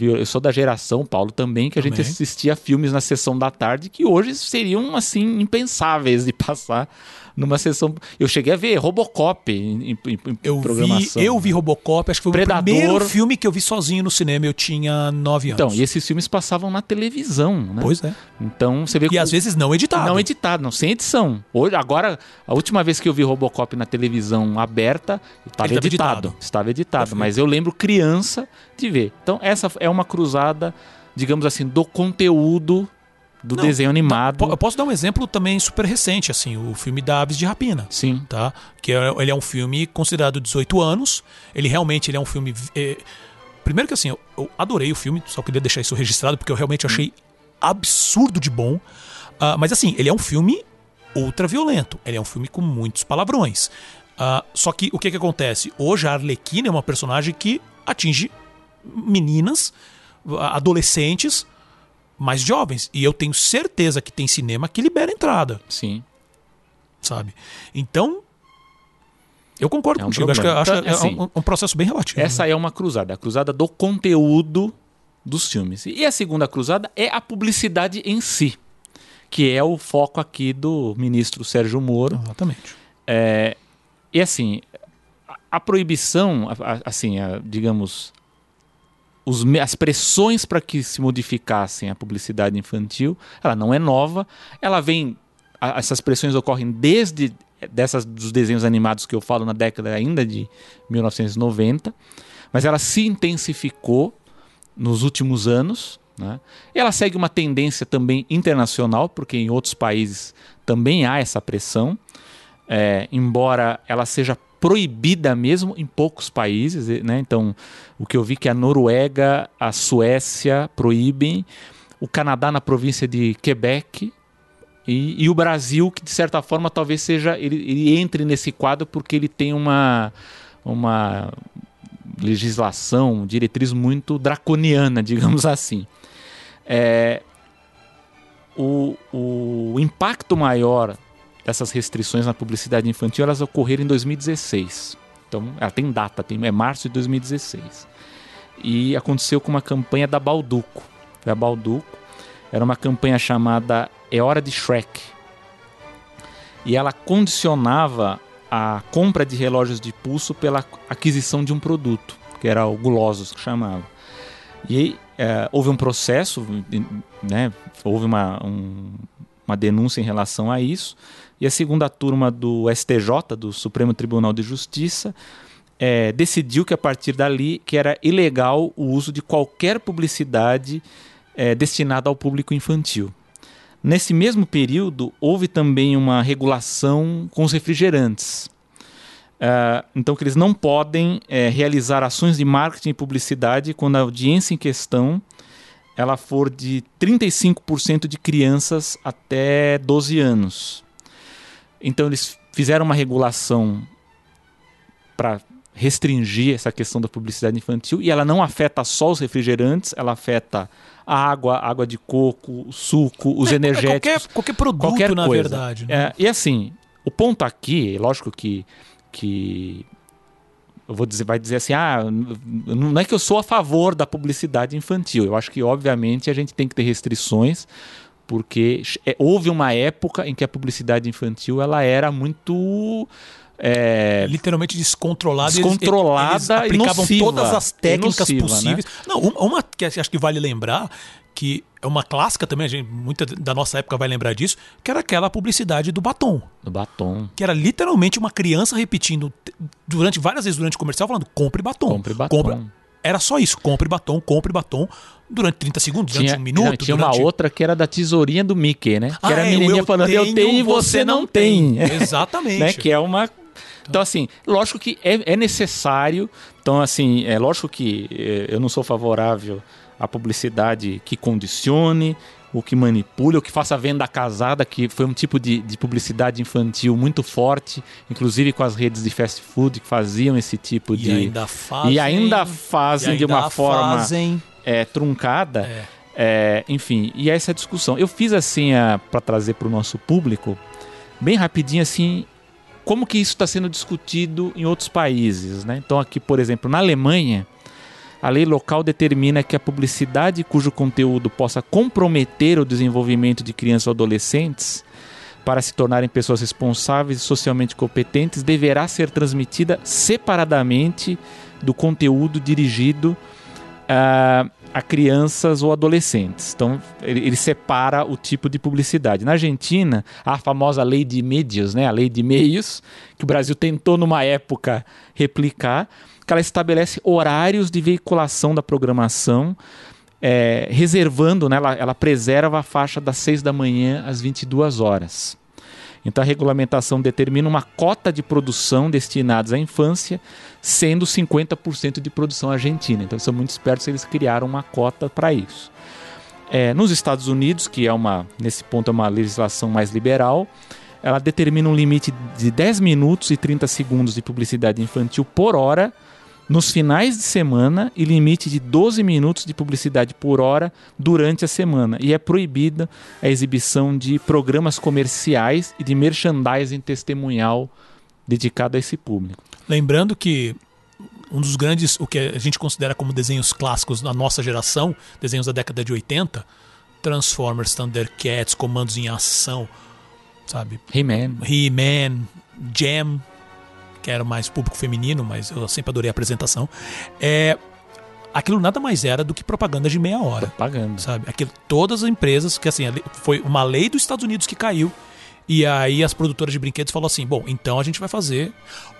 eu sou da geração, Paulo, também, que a gente assistia filmes na sessão da tarde que hoje seriam, assim, impensáveis de *laughs* passar numa sessão. Eu cheguei a ver Robocop em, em, em eu programação. Vi, eu vi Robocop, acho que foi Predador. o primeiro filme que eu vi sozinho no cinema. Eu tinha nove anos. Então, e esses filmes passavam na televisão, né? Pois é. Então você vê. E às vezes não editado. Não editado, não, sem edição. Hoje, agora, a última vez que eu vi Robocop na televisão aberta, estava editado. editado. Estava editado. Perfeito. Mas eu lembro criança de ver. Então, essa é uma cruzada, digamos assim, do conteúdo do Não, desenho animado. eu posso dar um exemplo também super recente, assim, o filme da Aves de Rapina. Sim. Tá? Que é, ele é um filme considerado 18 anos. Ele realmente ele é um filme. É... Primeiro que assim, eu, eu, adorei o filme, só queria deixar isso registrado, porque eu realmente achei absurdo de bom. Uh, mas assim, ele é um filme ultra violento. Ele é um filme com muitos palavrões. Uh, só que o que, que acontece? Hoje a Arlequina é uma personagem que atinge meninas, adolescentes, mais jovens. E eu tenho certeza que tem cinema que libera entrada. Sim. Sabe? Então, Eu concordo É um contigo. Acho que, problema. acho Então, que é assim, um, um processo bem relativo. Essa né? é uma cruzada, a cruzada do conteúdo dos filmes. E a segunda cruzada é a publicidade em si, que é o foco aqui do ministro Sérgio Moro. Exatamente. É, e assim, a, a proibição, a- a- assim, digamos, os as pressões para que se modificassem a publicidade infantil, ela não é nova, ela vem, a- essas pressões ocorrem desde dessas dos desenhos animados que eu falo na década ainda de 1990, mas ela se intensificou nos últimos anos. Né? Ela segue uma tendência também internacional, porque em outros países também há essa pressão é, embora ela seja proibida mesmo em poucos países, né? Então, o que eu vi que a Noruega, a Suécia proíbem, o Canadá na província de Quebec e, e o Brasil, que de certa forma talvez seja ele, ele entre nesse quadro porque ele tem uma uma legislação, diretriz muito draconiana, *laughs* digamos assim. É, o, o impacto maior dessas restrições na publicidade infantil elas ocorreram em 2016. Então, ela tem data, tem, é março de 2016. E aconteceu com uma campanha da Balduco. A Balduco era uma campanha chamada É Hora de Shrek. E ela condicionava a compra de relógios de pulso pela aquisição de um produto, que era o Gulosos que chamava. E eh, houve um processo, né, houve uma, um- uma denúncia em relação a isso, e a segunda turma do STJ, do Supremo Tribunal de Justiça, eh, decidiu que a partir dali que era ilegal o uso de qualquer publicidade eh, destinada ao público infantil. Nesse mesmo período, houve também uma regulação com os refrigerantes. Ah, então, que eles não podem eh, realizar ações de marketing e publicidade quando a audiência em questão ela for de 35% de crianças até 12 anos. Então, eles fizeram uma regulação para restringir essa questão da publicidade infantil e ela não afeta só os refrigerantes, ela afeta a água, água de coco, o suco, os É, energéticos Qualquer, qualquer produto, qualquer na coisa. verdade. né? É, e assim, o ponto aqui, lógico que, que eu vou dizer, vai dizer assim, ah, não é que eu sou a favor da publicidade infantil. Eu acho que obviamente a gente tem que ter restrições, porque é, houve uma época em que a publicidade infantil ela era muito é, literalmente descontrolada. eles- Descontrolada eles, e aplicavam nociva. todas as técnicas nociva, possíveis. Não, uma, uma que acho que vale lembrar, que é uma clássica também, a gente, muita da nossa época vai lembrar disso, que era aquela publicidade do batom. do batom. Que era literalmente uma criança repetindo durante várias vezes durante o comercial, falando compre batom. Compre batom. Era só isso, compre batom, compre batom, durante 30 segundos, durante Tinha, um minuto. não, tinha durante... uma outra que era da tesourinha do Mickey, né? Que Ah, era a é, menininha eu falando, eu tenho e você não tem. *laughs* Exatamente. né? Que é uma. Então, assim, lógico que é, é necessário. Então, assim, é lógico que eh, eu não sou favorável à publicidade que condicione, o que manipule, o que faça venda casada, que foi um tipo de, de publicidade infantil muito forte, inclusive com as redes de fast food que faziam esse tipo E de. ainda fazem. e ainda fazem e de uma ainda forma fazem. É, truncada. É. É, enfim, e essa discussão. Eu fiz assim para trazer para o nosso público, bem rapidinho assim, como que isso está sendo discutido em outros países, né? Então aqui, por exemplo, na Alemanha, a lei local determina que a publicidade cujo conteúdo possa comprometer o desenvolvimento de crianças ou adolescentes para se tornarem pessoas responsáveis e socialmente competentes deverá ser transmitida separadamente do conteúdo dirigido a, a crianças ou adolescentes. Então, ele, ele separa o tipo de publicidade. Na Argentina, a famosa lei de médios, né? a lei de meios, que o Brasil tentou numa época replicar, que ela estabelece horários de veiculação da programação, é, reservando, né? ela, ela preserva a faixa das 6 da manhã às 22 horas. Então a regulamentação determina uma cota de produção destinados à infância, sendo 50% de produção argentina. Então são muito espertos, eles criaram uma cota para isso. É, nos Estados Unidos, que é uma nesse ponto é uma legislação mais liberal, ela determina um limite de 10 minutos e 30 segundos de publicidade infantil por hora nos finais de semana e limite de 12 minutos de publicidade por hora durante a semana. E é proibida a exibição de programas comerciais e de merchandising testemunhal dedicado a esse público. Lembrando que um dos grandes, o que a gente considera como desenhos clássicos na nossa geração, desenhos da década de 80, Transformers, Thundercats, Comandos em Ação, sabe? He-Man. He-Man, Jam, que era mais público feminino, mas eu sempre adorei a apresentação. É, aquilo nada mais era do que propaganda de meia hora. Propaganda. Sabe? Aquilo, todas as empresas, que assim, foi uma lei dos Estados Unidos que caiu. E aí as produtoras de brinquedos falaram assim: bom, então a gente vai fazer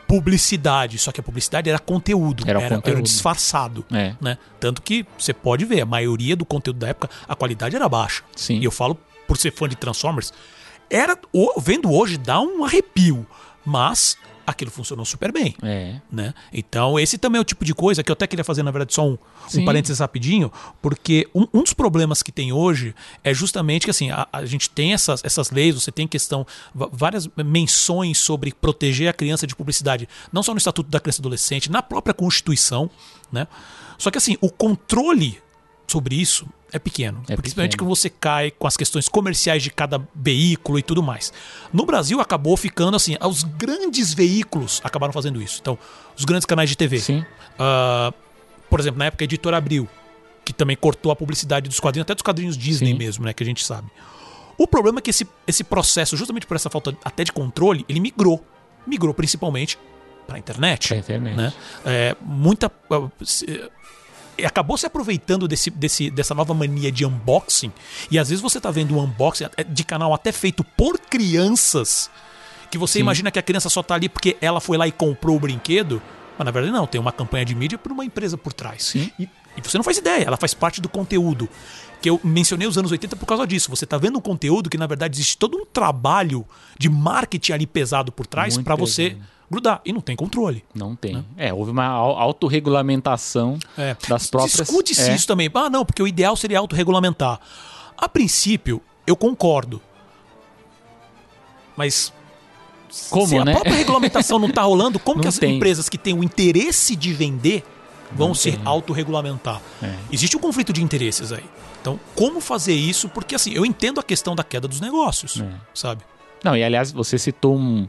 publicidade. Só que a publicidade era conteúdo, era, era, conteúdo. era disfarçado. É. Né? Tanto que você pode ver, a maioria do conteúdo da época, a qualidade era baixa. Sim. E eu falo, por ser fã de Transformers, era vendo hoje dá um arrepio. Mas aquilo funcionou super bem. É. Né? Então, esse também é o tipo de coisa que eu até queria fazer, na verdade, só um, um parênteses rapidinho, porque um, um, dos problemas que tem hoje é justamente que assim, a, a, gente tem essas, essas leis, você tem questão, várias menções sobre proteger a criança de publicidade, não só no Estatuto da Criança e Adolescente, na própria Constituição, né? Só que assim, o controle sobre isso é pequeno. É principalmente que você cai com as questões comerciais de cada veículo e tudo mais. No Brasil acabou ficando assim, os grandes veículos acabaram fazendo isso. Então, os grandes canais de TV. Sim. Uh, por exemplo, na época a Editora Abril, que também cortou a publicidade dos quadrinhos, até dos quadrinhos Disney Sim. mesmo, né, que a gente sabe. O problema é que esse, esse processo, justamente por essa falta até de controle, ele migrou. Migrou principalmente para a internet. Pra internet. Né? É, muita acabou se aproveitando desse, desse, dessa nova mania de unboxing. E às vezes você tá vendo um unboxing de canal até feito por crianças. Que você Sim. imagina que a criança só tá ali porque ela foi lá e comprou o brinquedo. Mas na verdade não, tem uma campanha de mídia por uma empresa por trás. E, e você não faz ideia, ela faz parte do conteúdo. Que eu mencionei os anos 80 por causa disso. Você tá vendo um conteúdo que na verdade existe todo um trabalho de marketing ali pesado por trás para você. Grudar. E não tem controle. Não tem. É, houve uma au- autorregulamentação É. das próprias. Discute-se é. isso também. Ah, não, porque o ideal seria autorregulamentar. A princípio, eu concordo. Mas. Como, se a né? própria *laughs* regulamentação não está rolando, como Não que as tem. empresas que têm o interesse de vender vão Não se tem. autorregulamentar? É. Existe um conflito de interesses aí. Então, como fazer isso? Porque assim, eu entendo a questão da queda dos negócios, É. sabe? Não, e aliás, você citou um.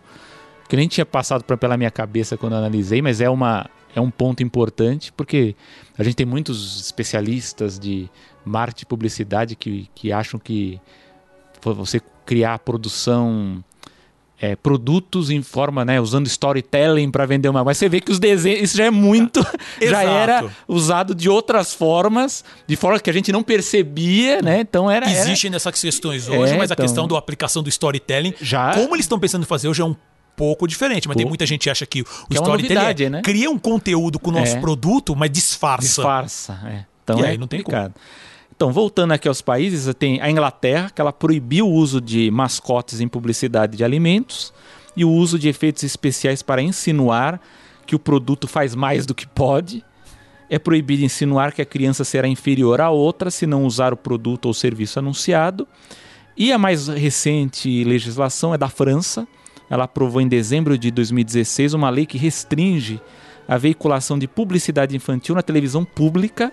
Que nem tinha passado pra- pela minha cabeça quando analisei, mas é, uma, é um ponto importante, porque a gente tem muitos especialistas de marketing e publicidade que, que acham que você criar a produção. é, produtos em forma, né, usando storytelling para vender uma. Mas você vê que os desenhos, isso já é muito, *laughs* já era usado de outras formas, de forma que a gente não percebia, né? Então era, era- Existem essas questões hoje, É, mas a então- questão da aplicação do storytelling, Já- como eles estão pensando em fazer hoje é um pouco diferente. Mas tem muita gente que acha que o Que é storytelling novidade, é- né? cria um conteúdo com o nosso É. produto, mas disfarça. Disfarça, é. Então E é aí não tem complicado. Então, voltando aqui aos países, tem a Inglaterra, que ela proibiu o uso de mascotes em publicidade de alimentos e o uso de efeitos especiais para insinuar que o produto faz mais do que pode. É proibido insinuar que a criança será inferior a outra se não usar o produto ou serviço anunciado. E a mais recente legislação é da França. Ela aprovou em dezembro de 2016 uma lei que restringe a veiculação de publicidade infantil na televisão pública.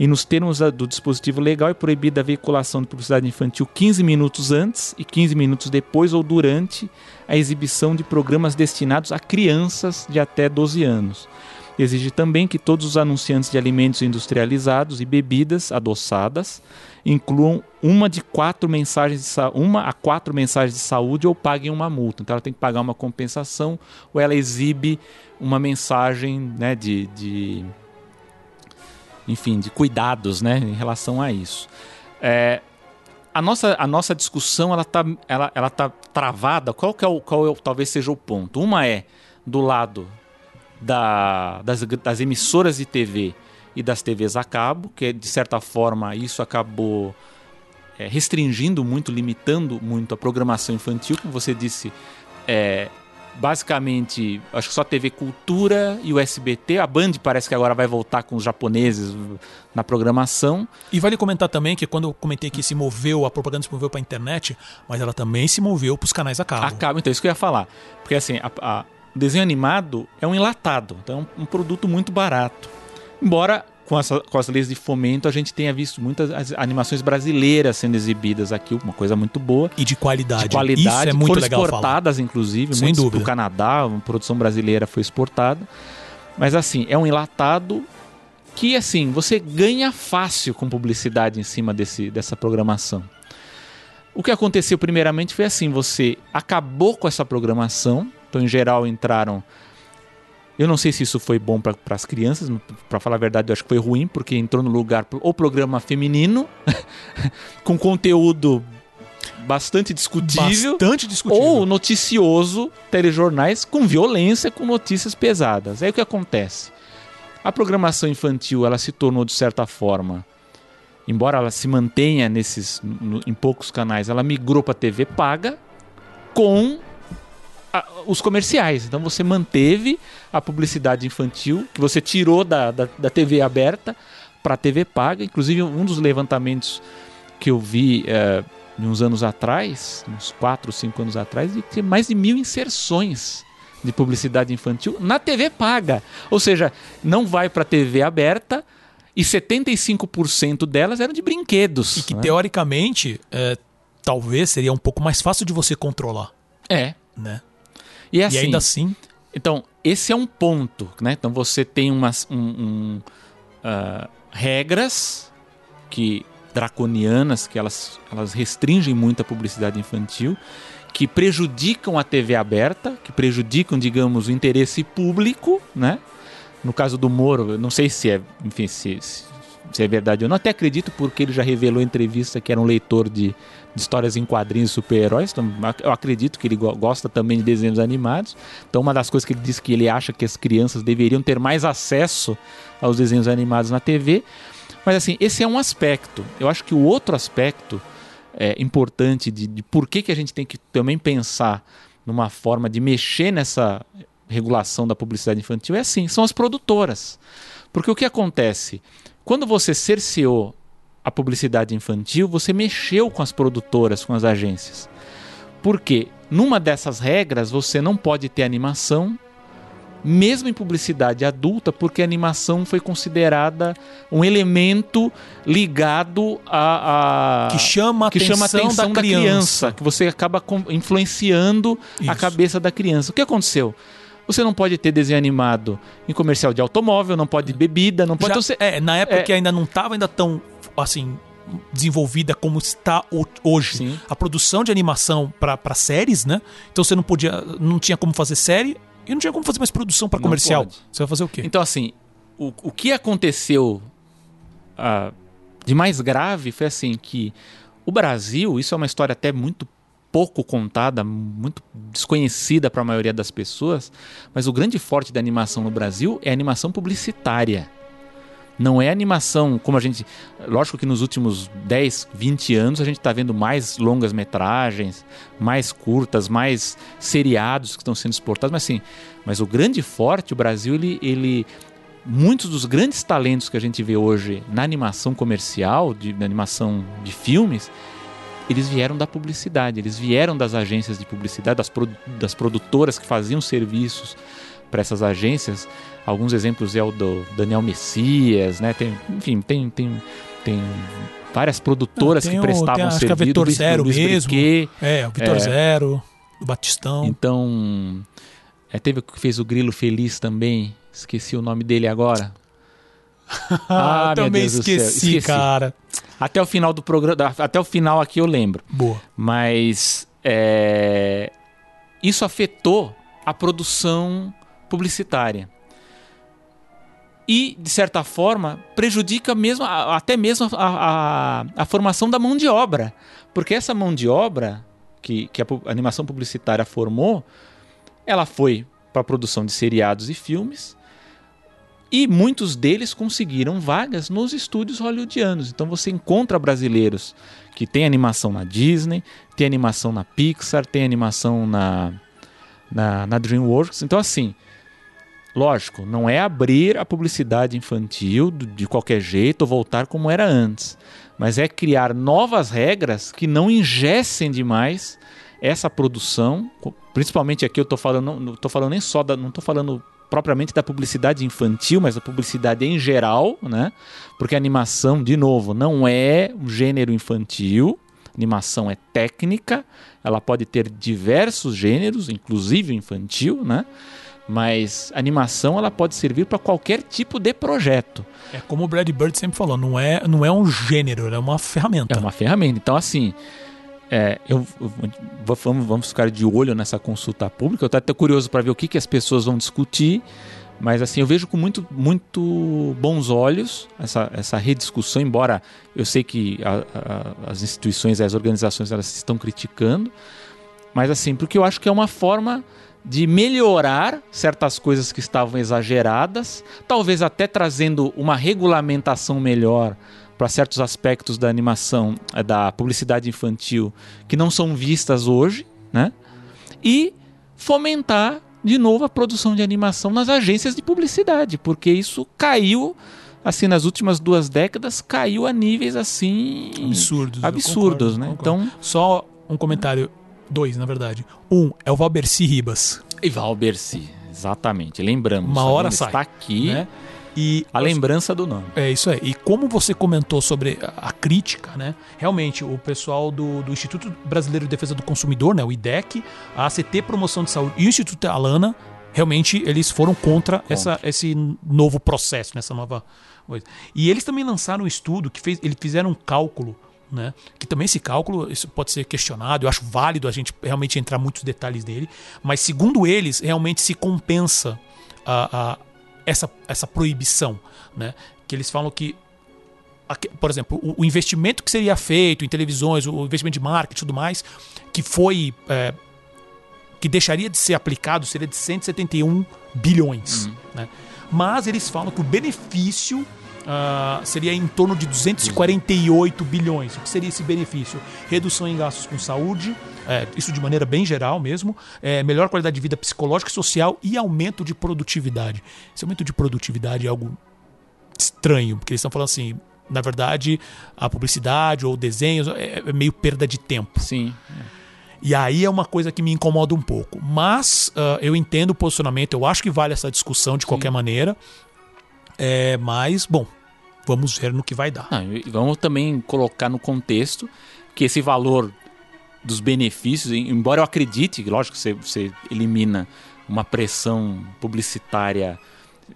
E nos termos do dispositivo legal é proibida a veiculação de publicidade infantil 15 minutos antes e 15 minutos depois ou durante a exibição de programas destinados a crianças de até 12 anos. Exige também que todos os anunciantes de alimentos industrializados e bebidas adoçadas incluam uma de quatro mensagens de uma a quatro mensagens de saúde ou paguem uma multa. Então ela tem que pagar uma compensação ou ela exibe uma mensagem né, de, de enfim, de cuidados né, em relação a isso. É, a, nossa, a nossa discussão ela está ela, ela tá travada. Qual, que é o, qual é talvez seja o ponto? Uma é do lado da- das, das emissoras de TV e das TVs a cabo, que de certa forma isso acabou é, restringindo muito, limitando muito a programação infantil, como você disse, é, basicamente, acho que só TV Cultura e o SBT. A Band parece que agora vai voltar com os japoneses na programação. E vale comentar também que quando eu comentei que se moveu, a propaganda se moveu para a internet, mas ela também se moveu para os canais a cabo. Acaba, então, isso que eu ia falar. Porque assim, a- a- o desenho animado é um enlatado, então é um, um produto muito barato. Embora com, essa, com as leis de fomento, a gente tenha visto muitas animações brasileiras sendo exibidas aqui, uma coisa muito boa. E de qualidade. De qualidade. Isso é muito foram legal exportadas, falar. inclusive, Sem dúvida. para o Canadá, uma produção brasileira foi exportada. Mas assim, é um enlatado que assim, você ganha fácil com publicidade em cima desse, dessa programação. O que aconteceu primeiramente foi assim, você acabou com essa programação, então em geral entraram eu não sei se isso foi bom para as crianças, para falar a verdade, eu acho que foi ruim, porque entrou no lugar o programa feminino, *laughs* com conteúdo bastante discutível. Bastante discutível. Ou noticioso, telejornais com violência, com notícias pesadas. Aí o que acontece? A programação infantil ela se tornou, de certa forma, embora ela se mantenha nesses, em poucos canais, ela migrou para TV paga com a, os comerciais. Então você manteve a publicidade infantil, que você tirou da, da, da TV aberta para a TV paga. Inclusive, um dos levantamentos que eu vi é, uns anos atrás, uns 4 ou 5 anos atrás, de ter mais de mil inserções de publicidade infantil na TV paga. Ou seja, não vai para a TV aberta e 75% delas eram de brinquedos. E que né? teoricamente, é, talvez seria um pouco mais fácil de você controlar. É. Né? E, assim, e ainda assim. Então, esse é um ponto, né? Então você tem umas um, um, uh, regras que draconianas que elas, elas restringem muito a publicidade infantil, que prejudicam a TV aberta, que prejudicam, digamos, o interesse público, né? No caso do Moro, eu não sei se é, enfim, se, se, é verdade ou não, até acredito porque ele já revelou em entrevista que era um leitor de histórias em quadrinhos super-heróis, então eu acredito que ele gosta também de desenhos animados. Então uma das coisas que ele disse que ele acha que as crianças deveriam ter mais acesso aos desenhos animados na TV. Mas assim, esse é um aspecto. Eu acho que o outro aspecto é, importante de, de por que, que a gente tem que também pensar numa forma de mexer nessa regulação da publicidade infantil é assim, são as produtoras. Porque o que acontece? Quando você cerceou a publicidade infantil, você mexeu com as produtoras, com as agências. Porque numa dessas regras você não pode ter animação, mesmo em publicidade adulta, porque a animação foi considerada um elemento ligado a, a que chama a que atenção, chama a atenção da, da criança. criança, que você acaba influenciando Isso. a cabeça da criança. O que aconteceu? Você não pode ter desenho animado em comercial de automóvel, não pode bebida, não pode. Já- então você- é, na época é. que ainda não estava ainda tão assim desenvolvida como está ho- hoje. Sim. A produção de animação para séries, né? Então você não podia, não tinha como fazer série e não tinha como fazer mais produção para comercial. pode. Você vai fazer o quê? Então, assim, o, o que aconteceu ah, de mais grave foi assim que o Brasil, isso é uma história até muito pouco contada, muito desconhecida para a maioria das pessoas, mas o grande forte da animação no Brasil é a animação publicitária. Não é animação como a gente. Lógico que nos últimos 10, 20 anos a gente está vendo mais longas metragens, mais curtas, mais seriados que estão sendo exportados, mas assim, mas o grande forte, o Brasil, ele, ele muitos dos grandes talentos que a gente vê hoje na animação comercial, de, na animação de filmes, eles vieram da publicidade, eles vieram das agências de publicidade, das, das produtoras que faziam serviços para essas agências. Alguns exemplos é o do Daniel Messias, né? Tem, enfim, tem, tem, tem várias produtoras Tem que o- prestavam tem, acho que serviço. Vetor Luiz- Zero Luiz mesmo. Briquet. É, o Vitor É. Zero, o Batistão. Então, é, teve o que fez o Grilo Feliz também. Esqueci o nome dele agora. *laughs* Ah, meu também esqueci, esqueci. cara. Até o final do programa, até o final aqui eu lembro. Boa. Mas é, isso afetou a produção publicitária. E, de certa forma, prejudica mesmo, até mesmo a, a- a formação da mão de obra. Porque essa mão de obra que, que a animação publicitária formou, ela foi para a produção de seriados e filmes. E muitos deles conseguiram vagas nos estúdios hollywoodianos. Então você encontra brasileiros que tem animação na Disney, tem animação na Pixar, tem animação na, na, na DreamWorks. Então, assim, lógico, não é abrir a publicidade infantil de qualquer jeito ou voltar como era antes, mas é criar novas regras que não ingessem demais essa produção. Principalmente aqui eu estou falando, não estou falando nem só da, não estou falando propriamente da publicidade infantil, mas da publicidade em geral, né? Porque animação, de novo, não é um gênero infantil. Animação é técnica, ela pode ter diversos gêneros, inclusive infantil, né? Mas animação ela pode servir para qualquer tipo de projeto. É como o Brad Bird sempre falou, não é, não é um gênero, é uma ferramenta. É uma ferramenta. Então, assim, é, eu, eu, vamos, vamos ficar de olho nessa consulta pública. Eu estou até curioso para ver o que, que as pessoas vão discutir. Mas assim, eu vejo com muito, muito bons olhos essa, essa rediscussão, embora eu sei que a, a, as instituições, as organizações, elas estão criticando. Mas assim, porque eu acho que é uma forma de melhorar certas coisas que estavam exageradas, talvez até trazendo uma regulamentação melhor para certos aspectos da animação, eh, da publicidade infantil que não são vistas hoje, né? E fomentar de novo a produção de animação nas agências de publicidade, porque isso caiu assim nas últimas duas décadas caiu a níveis assim absurdos, absurdos, concordo, né? Concordo. Então só um comentário, dois na verdade. Um é o Valberci Ribas. E Valberci, exatamente. Lembramos. Uma hora sai. Está aqui. Né? E a lembrança do nome. É isso aí. E como você comentou sobre a, crítica, né? Realmente, o pessoal do, do, Instituto Brasileiro de Defesa do Consumidor, né? O IDEC, a ACT Promoção de Saúde e o Instituto Alana, realmente eles foram contra, contra. Essa, esse novo processo, nessa nova coisa. E eles também lançaram um estudo que fez, eles fizeram um cálculo né? Que também esse cálculo isso pode ser questionado. Eu acho válido a gente realmente entrar muitos detalhes dele, mas segundo eles realmente se compensa a, a, essa, essa proibição, né? Que eles falam que, por exemplo, o, o investimento que seria feito em televisões, o investimento de marketing e tudo mais, que foi. É, que deixaria de ser aplicado seria de 171 bilhões. Uhum. Né? Mas eles falam que o benefício Uh, seria em torno de 248 bilhões. O que seria esse benefício? Redução em gastos com saúde, é, isso de maneira bem geral mesmo, é, melhor qualidade de vida psicológica e social e aumento de produtividade. Esse aumento de produtividade é algo estranho, porque eles estão falando assim, na verdade, a publicidade ou desenhos é, é meio perda de tempo. Sim. E aí é uma coisa que me incomoda um pouco. Mas uh, eu entendo o posicionamento, eu acho que vale essa discussão de Sim. qualquer maneira. É, mas, bom, vamos ver no que vai dar. Vamos também colocar no contexto que esse valor dos benefícios, embora eu acredite, lógico que você, você elimina uma pressão publicitária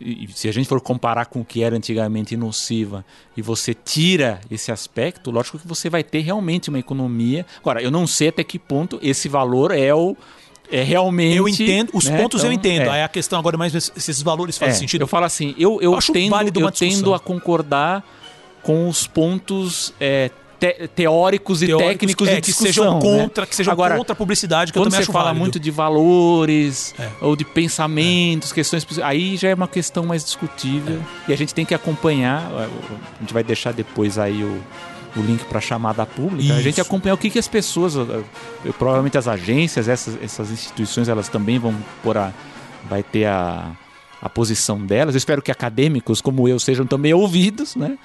e se a gente for comparar com o que era antigamente nociva e você tira esse aspecto, lógico que você vai ter realmente uma economia. Agora, eu não sei até que ponto esse valor é o é realmente. Eu entendo, os né? pontos então, eu entendo. É. Aí a questão agora é mais se esses valores fazem é, sentido. Eu falo assim, eu, eu, eu tendo, eu tendo a concordar com os pontos é, te, teóricos e teóricos, técnicos é, que sejam né? contra, né? que sejam Agora, contra a publicidade, que quando eu também você fala válido. muito de valores é. ou de pensamentos, é. questões, aí já é uma questão mais discutível é. e a gente tem que acompanhar. A gente vai deixar depois aí o o link para chamada pública, Isso. a gente acompanhar o que, que as pessoas, eu, provavelmente as agências, essas, essas instituições, elas também vão por a, vai ter a, a posição delas. Eu espero que acadêmicos como eu sejam também ouvidos, né?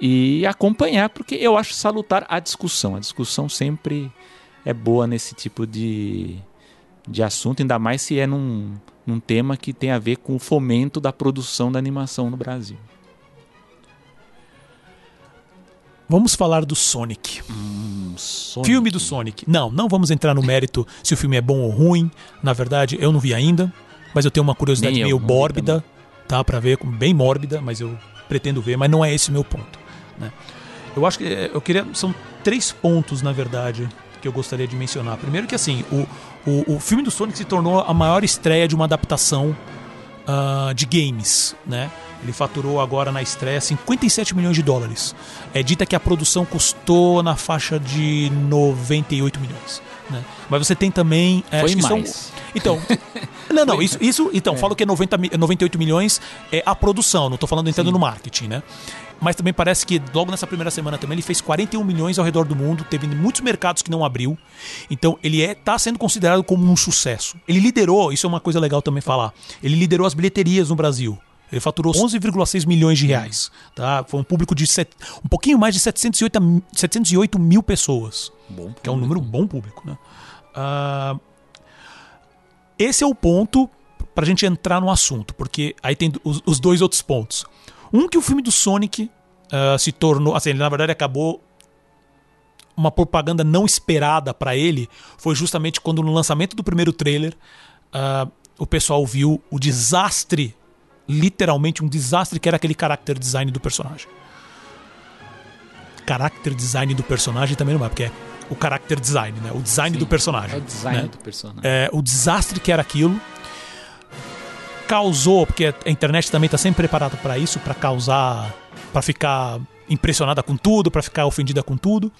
E acompanhar, porque eu acho salutar a discussão. A discussão sempre é boa nesse tipo de, de assunto, ainda mais se é num, num tema que tem a ver com o fomento da produção da animação no Brasil. Vamos falar do Sonic. Hum, Sonic. Filme do Sonic. Não, não vamos entrar no mérito se o filme é bom ou ruim. Na verdade, eu não vi ainda, mas eu tenho uma curiosidade meio mórbida, tá? Para ver, bem mórbida, mas eu pretendo ver, mas não é esse o meu ponto. Né? Eu acho que eh, eu queria. São três pontos, na verdade, que eu gostaria de mencionar. Primeiro que assim, o, o, o filme do Sonic se tornou a maior estreia de uma adaptação uh, de games, né? Ele faturou agora na estreia 57 milhões de dólares. É dita que a produção custou na faixa de 98 milhões. Né? Mas você tem também. É, Foi mais. São... Então. *laughs* não, não, isso, isso. Então, é. falo que é 90, 98 milhões é a produção, não estou falando entrando Sim. no marketing, né? Mas também parece que logo nessa primeira semana também ele fez 41 milhões ao redor do mundo, teve muitos mercados que não abriu. Então ele é tá sendo considerado como um sucesso. Ele liderou, isso é uma coisa legal também falar. Ele liderou as bilheterias no Brasil. Ele faturou 11,6 milhões de reais. Tá? Foi um público de set, um pouquinho mais de 708, 708 mil pessoas. Bom que é um número bom público. Né? Uh, esse é o ponto pra gente entrar no assunto, porque aí tem os, os dois outros pontos. Um que o filme do Sonic uh, se tornou, assim, ele na verdade acabou uma propaganda não esperada para ele foi justamente quando no lançamento do primeiro trailer uh, o pessoal viu o desastre, literalmente um desastre que era aquele character design do personagem. Character design do personagem também não é, porque é o character design, né? O design Sim, do personagem. É o design né? do personagem. É, o desastre que era aquilo causou, porque a internet também está sempre preparada para isso, para causar, para ficar impressionada com tudo, para ficar ofendida com tudo.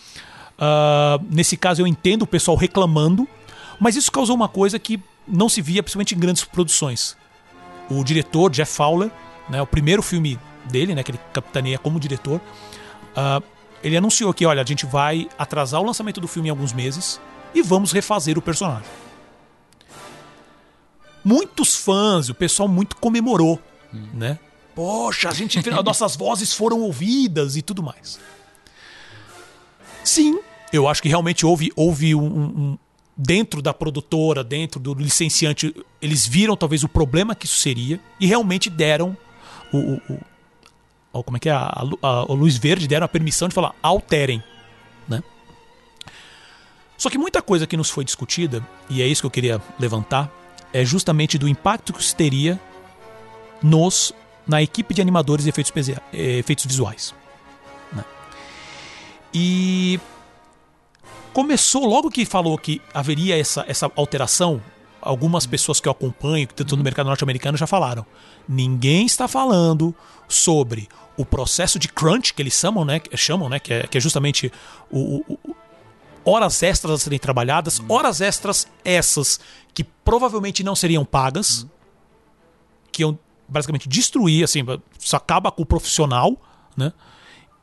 Uh, nesse caso eu entendo o pessoal reclamando, mas isso causou uma coisa que não se via principalmente em grandes produções. O diretor Jeff Fowler, né, o primeiro filme dele, né, que ele capitaneia como diretor, uh, ele anunciou que, olha, a gente vai atrasar o lançamento do filme em alguns meses e vamos refazer o personagem. Muitos fãs, o pessoal muito comemorou, hum. né? Poxa, a gente nossas vozes foram ouvidas e tudo mais. Sim, eu acho que realmente houve, houve um, um, dentro da produtora, dentro do licenciante, eles viram talvez o problema que isso seria e realmente deram o, o, o como é que é a, a, o Luiz Verde deram a permissão de falar alterem, né? Só que muita coisa que nos foi discutida e é isso que eu queria levantar é justamente do impacto que isso teria nos na equipe de animadores e efeitos, efeitos visuais. Né? E começou, logo que falou que haveria essa, essa alteração, algumas pessoas que eu acompanho, que estão no mercado norte-americano, já falaram. Ninguém está falando sobre o processo de crunch, que eles chamam, né? Chamam, né? Que é, que é justamente o, o, o horas extras a serem trabalhadas, horas extras essas que provavelmente não seriam pagas, que iam basicamente destruir, assim, isso acaba com o profissional, né?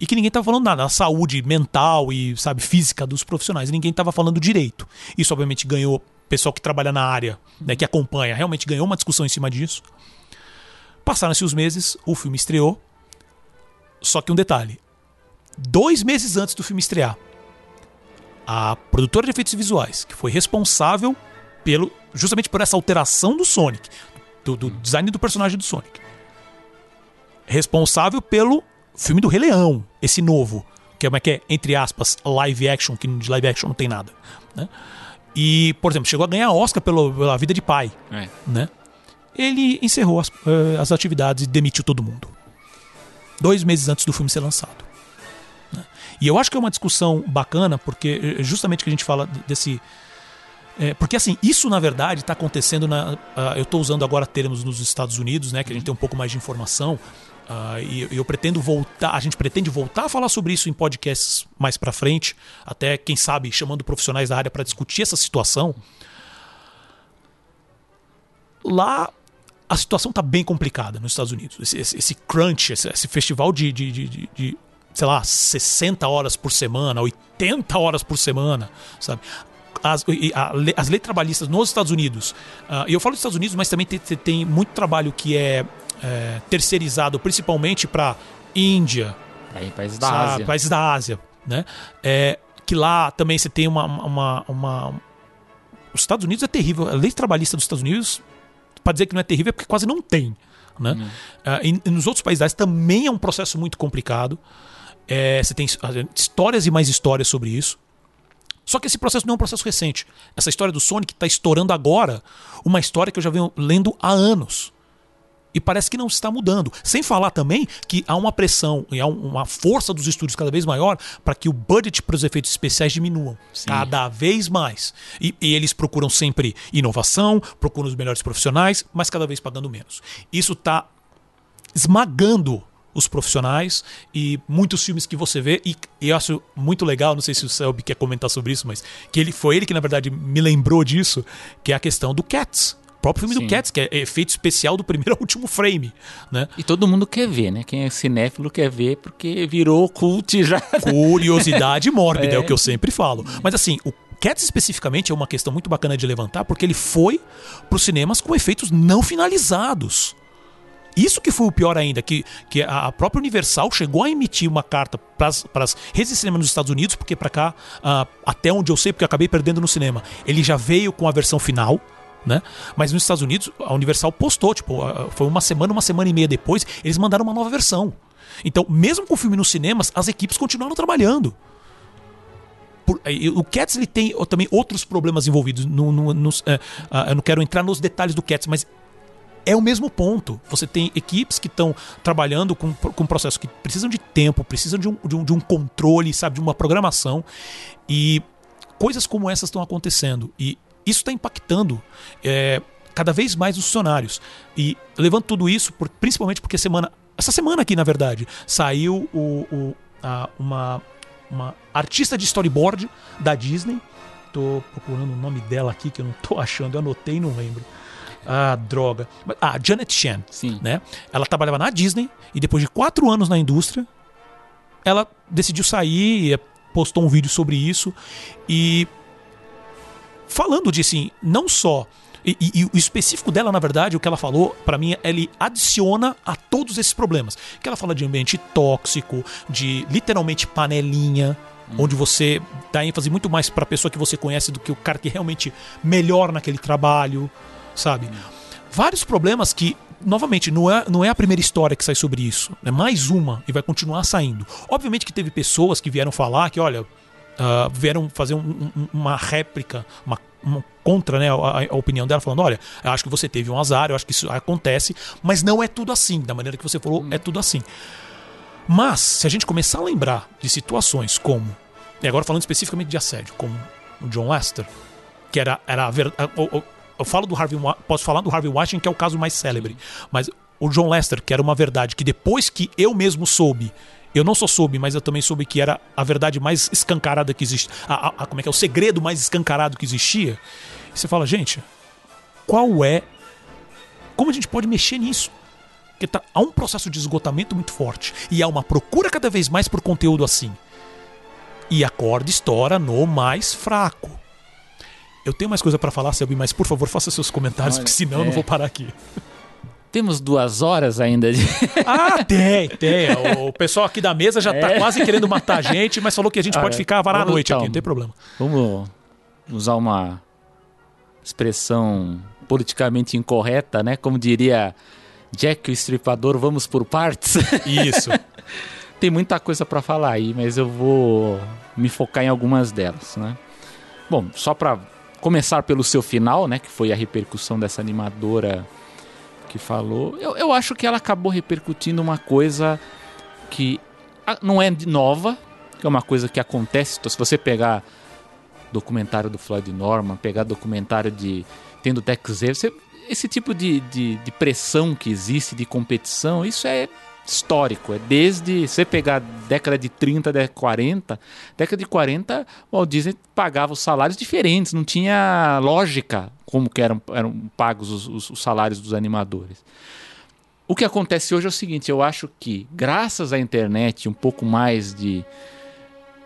e que ninguém estava falando nada, a saúde mental e, sabe, física dos profissionais, ninguém estava falando direito. Isso, obviamente, ganhou pessoal que trabalha na área, né, que acompanha, realmente ganhou uma discussão em cima disso. Passaram-se os meses, o filme estreou. Só que um detalhe: dois meses antes do filme estrear, a produtora de efeitos visuais, que foi responsável pelo justamente por essa alteração do Sonic, do, do design do personagem do Sonic, responsável pelo filme do Rei Leão, esse novo, que é, é que é, entre aspas, live action, que de live action não tem nada. Né? E, por exemplo, chegou a ganhar Oscar pelo, pela vida de pai. É. Né? Ele encerrou as, uh, as atividades e demitiu todo mundo. Dois meses antes do filme ser lançado. E eu acho que é uma discussão bacana, porque eh, justamente que a gente fala desse. É, porque assim, isso na verdade está acontecendo na. Uh, eu estou usando agora termos nos Estados Unidos, né? Que a gente tem um pouco mais de informação. Uh, e eu pretendo voltar, a gente pretende voltar a falar sobre isso em podcasts mais para frente, até quem sabe chamando profissionais da área para discutir essa situação. Lá a situação está bem complicada nos Estados Unidos. Esse, esse, esse crunch, esse, esse, festival de, de, de, de, sei lá, 60 horas por semana, 80 horas por semana, sabe? As, as leis trabalhistas nos Estados Unidos, uh, e eu falo dos Estados Unidos, mas também tem, tem muito trabalho que é é, terceirizado principalmente para Índia, é, países da sabe, Ásia, países da Ásia, né? É, que lá também você tem uma, uma, uma, os Estados Unidos é terrível, a lei trabalhista dos Estados Unidos, para dizer que não é terrível é porque quase não tem, né? É, e, e, nos outros países também é um processo muito complicado. É, você tem histórias e mais histórias sobre isso. Só que esse processo não é um processo recente. Essa história do Sonic está estourando agora, uma história que eu já venho lendo há anos. E parece que não está mudando. Sem falar também que há uma pressão e há uma força dos estúdios cada vez maior para que o budget para os efeitos especiais diminuam. Sim. Cada vez mais. E, e, eles procuram sempre inovação, procuram os melhores profissionais, mas cada vez pagando menos. Isso está esmagando os profissionais e muitos filmes que você vê e, e, eu acho muito legal, não sei se o Selby quer comentar sobre isso, mas que ele foi ele que na verdade me lembrou disso, que é a questão do Cats próprio filme Sim. do Cats, que é efeito especial do primeiro *laughs* ao último frame, né? E todo mundo quer ver, né? Quem é cinéfilo quer ver porque virou cult já. Curiosidade *laughs* mórbida, é. é o que eu sempre falo. Mas assim, o Cats especificamente é uma questão muito bacana de levantar, porque ele foi para os cinemas com efeitos não finalizados. Isso que foi o pior ainda, que, que a própria Universal chegou a emitir uma carta para as redes de cinema nos Estados Unidos, porque para cá, uh, até onde eu sei, porque eu acabei perdendo no cinema, ele já veio com a versão final, Né? Mas nos Estados Unidos, a Universal postou, tipo, foi uma semana, uma semana e meia depois, eles mandaram uma nova versão. Então, mesmo com o filme nos cinemas, as equipes continuaram trabalhando. Por, o Cats ele tem também outros problemas envolvidos. No, no, nos, é, eu não quero entrar nos detalhes do Cats, mas é o mesmo ponto. Você tem equipes que estão trabalhando com, com um processo que precisam de tempo, precisam de um, de um, de um controle, sabe, de uma programação. E coisas como essas estão acontecendo. E isso está impactando é, cada vez mais os funcionários. E levando tudo isso, por, principalmente porque semana. Essa semana aqui, na verdade, saiu o, o, a, uma, uma artista de storyboard da Disney. Tô procurando o nome dela aqui que eu não tô *laughs* achando, eu anotei e não lembro. Ah, droga. Ah, Janet Chen. Sim. Né? Ela trabalhava na Disney e depois de quatro anos na indústria, ela decidiu sair, postou um vídeo sobre isso e falando de assim, não só e, e, e, o específico dela, na verdade, o que ela falou, para mim, ele adiciona a todos esses problemas. Que ela fala de ambiente tóxico, de literalmente panelinha, hum. onde você dá ênfase muito mais para a pessoa que você conhece do que o cara que é realmente melhor naquele trabalho sabe? Vários problemas que, novamente, não é, não é a primeira história que sai sobre isso. É mais uma e vai continuar saindo. Obviamente que teve pessoas que vieram falar que, olha, uh, vieram fazer um, um, uma réplica, uma, uma contra né, a, a, opinião dela, falando: olha, eu acho que você teve um azar, eu acho que isso acontece, mas não é tudo assim. Da maneira que você falou, é tudo assim. Mas, se a gente começar a lembrar de situações como, e agora falando especificamente de assédio, como o John Lester, que era, era a, verdade eu falo do Harvey, posso falar do Harvey Weinstein, que é o caso mais célebre, mas o John Lester, que era uma verdade que depois que eu mesmo soube, eu não só soube, mas eu também soube que era a verdade mais escancarada que existe, a, a, a, como é que é o segredo mais escancarado que existia. E você fala, gente, qual é como a gente pode mexer nisso? Porque tá, há um processo de esgotamento muito forte e há uma procura cada vez mais por conteúdo assim. E a corda estoura no mais fraco. Eu tenho mais coisa para falar, Selby, mas por favor faça seus comentários, Olha, porque senão é. eu não é. vou parar aqui. Temos duas horas ainda de. *laughs* Ah, tem, tem. O pessoal aqui da mesa já tá é. quase querendo matar a gente, mas falou que a gente pode ficar varar a noite então, aqui, não tem problema. Vamos usar uma expressão politicamente incorreta, né? Como diria Jack o Estripador, vamos por partes. Isso. *laughs* tem muita coisa para falar aí, mas eu vou me focar em algumas delas, né? Bom, só para começar pelo seu final, né? Que foi a repercussão dessa animadora que falou. Eu, eu acho que ela acabou repercutindo uma coisa que não é nova, que é uma coisa que acontece. Então, se você pegar documentário do Floyd Norman, pegar documentário de Tendo Tex esse tipo de, de, de pressão que existe, de competição, isso é histórico. É desde você pegar década de 30, década de 40, década de 40, o Walt Disney pagava os salários diferentes, não tinha lógica como que eram, eram pagos os, os, os salários dos animadores. O que acontece hoje é o seguinte: eu acho que, graças à internet, um pouco mais de.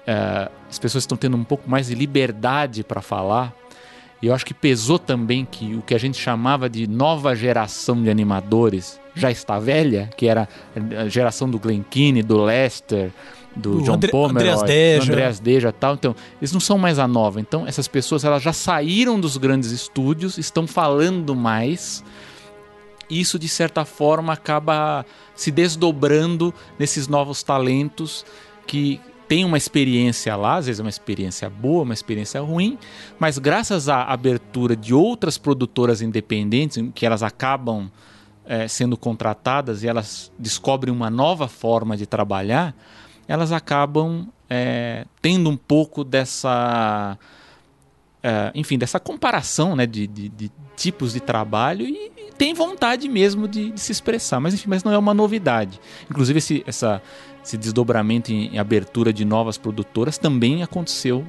Uh, as pessoas estão tendo um pouco mais de liberdade para falar. Eu acho que pesou também que o que a gente chamava de nova geração de animadores já está velha, que era a geração do Glen Keane, do Lester, do, John Andre, Pomeroy, Andreas Deja. Andreas Deja tal. Então, eles não são mais a nova. Então, essas pessoas elas já saíram dos grandes estúdios, estão falando mais. E isso, de certa forma, acaba se desdobrando nesses novos talentos que tem uma experiência lá, às vezes é uma experiência boa, uma experiência ruim, mas graças à abertura de outras produtoras independentes, que elas acabam é, sendo contratadas e elas descobrem uma nova forma de trabalhar, elas acabam é, tendo um pouco dessa. É, enfim, dessa comparação né, de, de, de, tipos de trabalho e, e tem vontade mesmo de, de, se expressar. Mas enfim, mas não é uma novidade. Inclusive, esse, essa, esse desdobramento em, em abertura de novas produtoras também aconteceu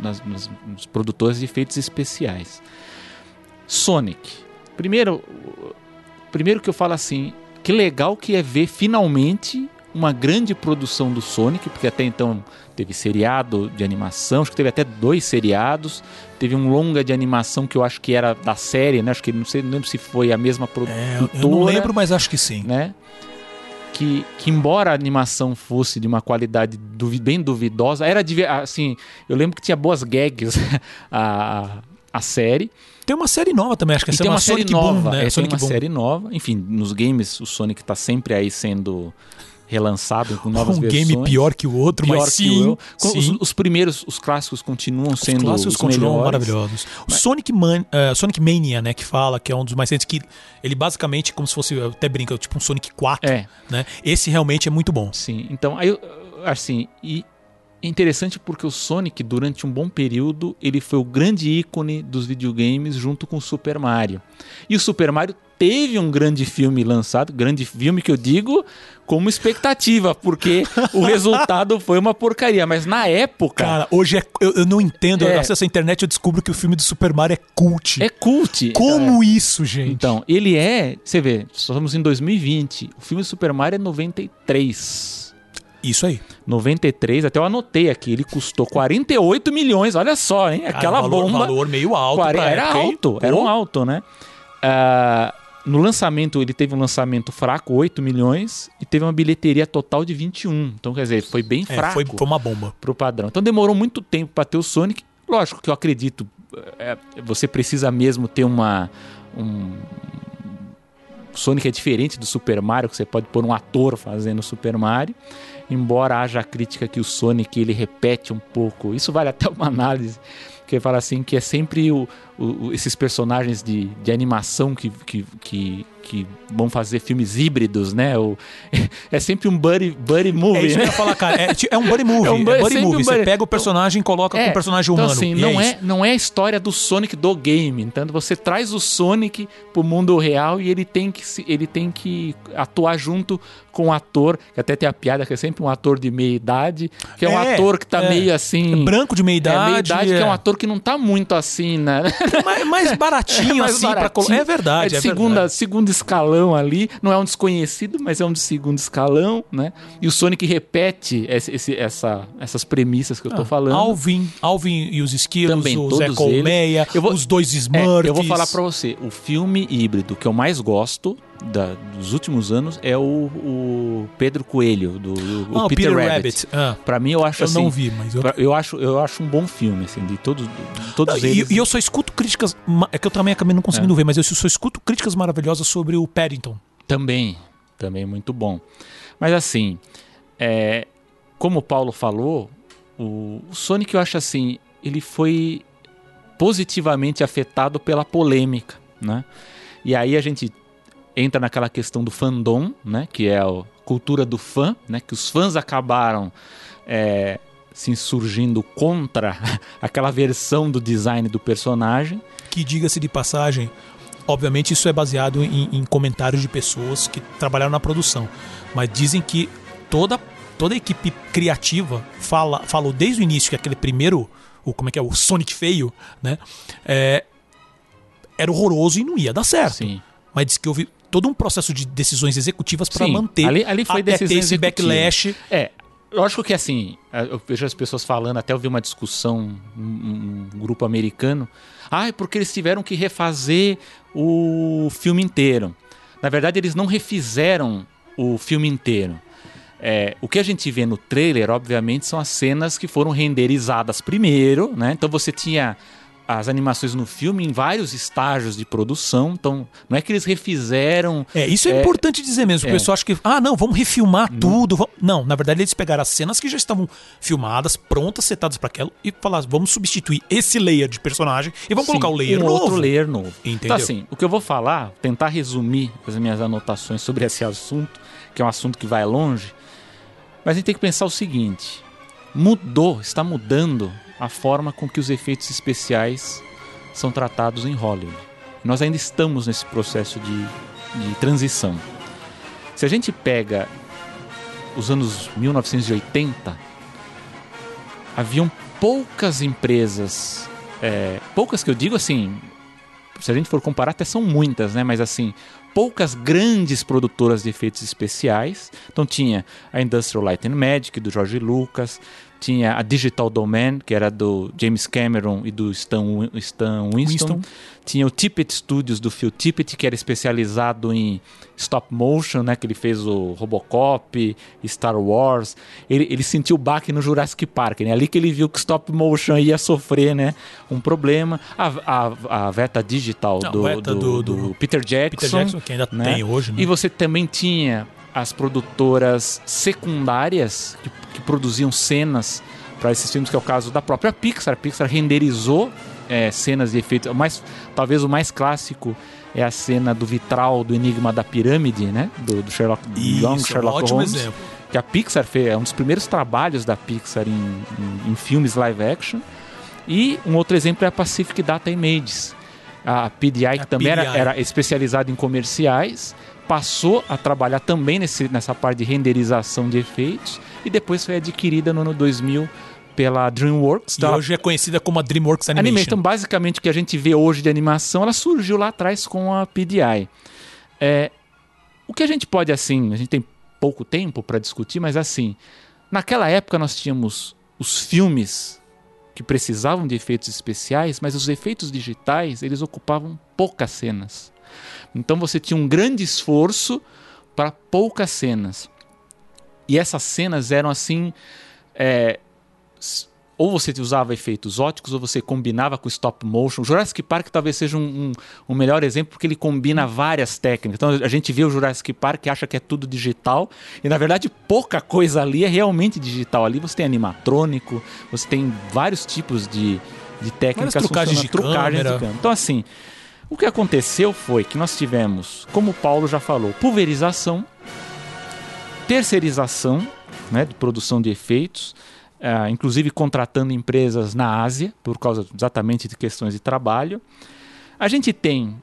nas, nas, nos produtores de efeitos especiais. Sonic. Primeiro, primeiro que eu falo assim, que legal que é ver finalmente uma grande produção do Sonic, porque até então teve seriado de animação, acho que teve até dois seriados, teve um longa de animação que eu acho que era da série, né? Acho que não sei, não lembro se foi a mesma produtora. É, eu não lembro, mas acho que sim. Né? Que, que embora a animação fosse de uma qualidade duvi bem duvidosa, era de, assim, eu lembro que tinha boas gags *laughs* a, a série Tem uma série nova também, acho que essa tem é uma série Sonic nova. Boom, né? é, tem Sonic uma Boom. série nova. Enfim, nos games o Sonic tá sempre aí sendo relançado com novas um versões. game pior que o outro, Pior mas que sim, sim. Os, os primeiros, os clássicos continuam Os sendo clássicos os continuam melhores. maravilhosos. O Sonic, Man, eh, Sonic Mania, né, que fala, que é um dos mais recentes, que ele basicamente, como se fosse, eu até brinca, tipo um Sonic 4, É, né? Esse realmente é muito bom. sim. Então, aí, assim, e é interessante porque o Sonic, durante um bom período, ele foi o grande ícone dos videogames junto com o Super Mario. E o Super Mario teve um grande filme lançado, grande filme que eu digo como expectativa, porque o *laughs* resultado foi uma porcaria. Mas na época, Cara, hoje é, eu, eu não entendo, É. eu acesso a internet eu descubro que o filme do Super Mario é cult. é cult. Como isso, gente? Então, ele é. Você vê, estamos em 2020. O filme do Super Mario é 93. Isso aí. 93, até eu anotei aqui, ele custou 48 milhões, olha só, hein? Aquela Cara, valor, bomba. valor meio alto. Quare- pra era época, hein? alto, era Pô. um alto, né? Ah, no lançamento, ele teve um lançamento fraco, 8 milhões, e teve uma bilheteria total de 21. Então, quer dizer, foi bem É, fraco foi, foi uma bomba. pro padrão. Então demorou muito tempo para ter o Sonic. Lógico que eu acredito, é, você precisa mesmo ter uma. Um... Sonic é diferente do Super Mario, que você pode pôr um ator fazendo o Super Mario. Embora haja a crítica que o Sonic ele repete um pouco. Isso vale até uma análise. Que fala assim que é sempre o, o- o- esses personagens de, de animação que, que, que, que vão fazer filmes híbridos, né? O, *laughs* é sempre um buddy, buddy É movie, isso que né? eu ia falar, cara. É, é um *laughs* buddy movie. É É um um buddy- buddy, sempre um movie. Você buddy- pega o personagem e coloca com o personagem então, humano. assim, E não, é, é, isso. não é a história do Sonic do game. Então você traz o Sonic pro mundo real e ele tem que, ele tem que atuar junto com o ator, que até tem a piada que é sempre um ator de meia idade, que é um É, ator que tá é. meio assim. Branco de meia É, idade. meia idade, que é um ator que não tá muito assim, né? *laughs* *laughs* mais, mais baratinho, mais assim, pra baratinho. colocar. É verdade, É é, de segunda, verdade. segundo escalão ali. Não é um desconhecido, mas é um de segundo escalão, né? E o Sonic repete esse- esse- essa, essas premissas que eu tô falando. Ah, Alvin, Alvin e os esquilos, Também, o Zé Colmeia, vou- os dois É, Smurfs. eu vou falar pra você, o filme híbrido que eu mais gosto da- dos últimos anos é o, o Pedro Coelho, do o Ah, o Peter, Rabbit. Ah, Pra mim, eu acho eu assim. não vi, mas eu... pra- Eu acho, eu acho um bom filme, assim, de todos, todos E, eles. e eu só escuto críticas. É que eu também acabei não conseguindo ver, mas eu só escuto críticas maravilhosas sobre o Paddington. Também, também muito bom. Mas assim, é, como o Paulo falou, o, o Sonic eu acho assim, ele foi positivamente afetado pela polêmica, né? E aí a gente entra naquela questão do fandom, né? Que é a cultura do fã, né? Que os fãs acabaram é, se insurgindo contra *laughs* aquela versão do design do personagem. Que diga-se de passagem, obviamente isso é baseado em, em comentários de pessoas que trabalharam na produção. Mas dizem que toda, toda a equipe criativa fala, falou desde o início que aquele primeiro, o, como é que é, o Sonic feio, né? é, era horroroso e não ia dar certo. Sim. Mas diz que houve todo um processo de decisões executivas para manter ali- ali foi até decisão ter esse executiva. backlash. É, lógico que assim, eu vejo as pessoas falando, até eu vi uma discussão, um, um grupo americano, ah, é porque eles tiveram que refazer o filme inteiro. Na verdade, eles não refizeram o filme inteiro. É, o que a gente vê no trailer, obviamente, são as cenas que foram renderizadas primeiro, né? Então você tinha as animações no filme em vários estágios de produção. Então, não é que eles refizeram É, isso é, É, importante dizer mesmo. é. O pessoal acha que, ah, não, vamos refilmar tudo. vamos- Não, na verdade eles pegaram as cenas que já estavam filmadas, prontas, setadas para aquela, e falaram, vamos substituir esse layer de personagem e vamos Sim, colocar o layer um novo. outro layer novo. Entendeu? Então, assim, o que eu vou falar, tentar resumir as minhas anotações sobre esse assunto, que é um assunto que vai longe, mas a gente tem que pensar o seguinte: mudou, está mudando a forma com que os efeitos especiais são tratados em Hollywood. Nós ainda estamos nesse processo de, de transição. Se a gente pega os anos 1980, haviam poucas empresas, é, poucas que eu digo assim, se a gente for comparar, até são muitas, né? Mas assim, poucas grandes produtoras de efeitos especiais. Então tinha a Industrial Light and Magic do George Lucas, tinha a Digital Domain, que era do James Cameron e do Stan, Stan Winston. Winston. Tinha o Tippett Studios do Phil Tippett, que era especializado em stop motion, né? Que ele fez o Robocop, Star Wars. Ele, ele sentiu o baque no Jurassic Park, né? Ali que ele viu que stop motion ia sofrer, né? Um problema. A, a, a Veta Digital Não, do, Veta do, do, do, Peter Jackson. Peter Jackson, que ainda né? tem hoje, né? E você também tinha as produtoras secundárias que, que produziam cenas para esses filmes, que é o caso da própria Pixar. A Pixar renderizou é, cenas de efeitos. Mais, talvez o mais clássico é a cena do vitral do Enigma da Pirâmide, né? Do, do Sherlock, Isso, Young Sherlock um ótimo Holmes. Exemplo. Que a Pixar fez, é um dos primeiros trabalhos da Pixar em, em, em filmes live action. E um outro exemplo é a Pacific Data Images. A PDI, que também PDI. Era, era especializada em comerciais, passou a trabalhar também nesse, nessa parte de renderização de efeitos e depois foi adquirida no ano 2000 pela DreamWorks. E tá? hoje é conhecida como a DreamWorks Animation. Animation. Então, basicamente, o que a gente vê hoje de animação, ela surgiu lá atrás com a PDI. É, o que a gente pode, assim, a gente tem pouco tempo para discutir, mas assim, naquela época nós tínhamos os filmes que precisavam de efeitos especiais, mas os efeitos digitais, eles ocupavam poucas cenas. Então você tinha um grande esforço para poucas cenas. E essas cenas eram assim. É, ou você usava efeitos óticos ou você combinava com stop motion. O Jurassic Park talvez seja um, um, um, melhor exemplo porque ele combina várias técnicas. Então a gente vê o Jurassic Park e acha que é tudo digital e na verdade pouca coisa ali é realmente digital. Ali você tem animatrônico, você tem vários tipos de, de técnicas, trucagens de, trucagens de câmera. Então assim, o que aconteceu foi que nós tivemos, como Paulo já falou, pulverização, terceirização né, de produção de efeitos, uh, inclusive contratando empresas na Ásia, por causa exatamente de questões de trabalho. A gente tem,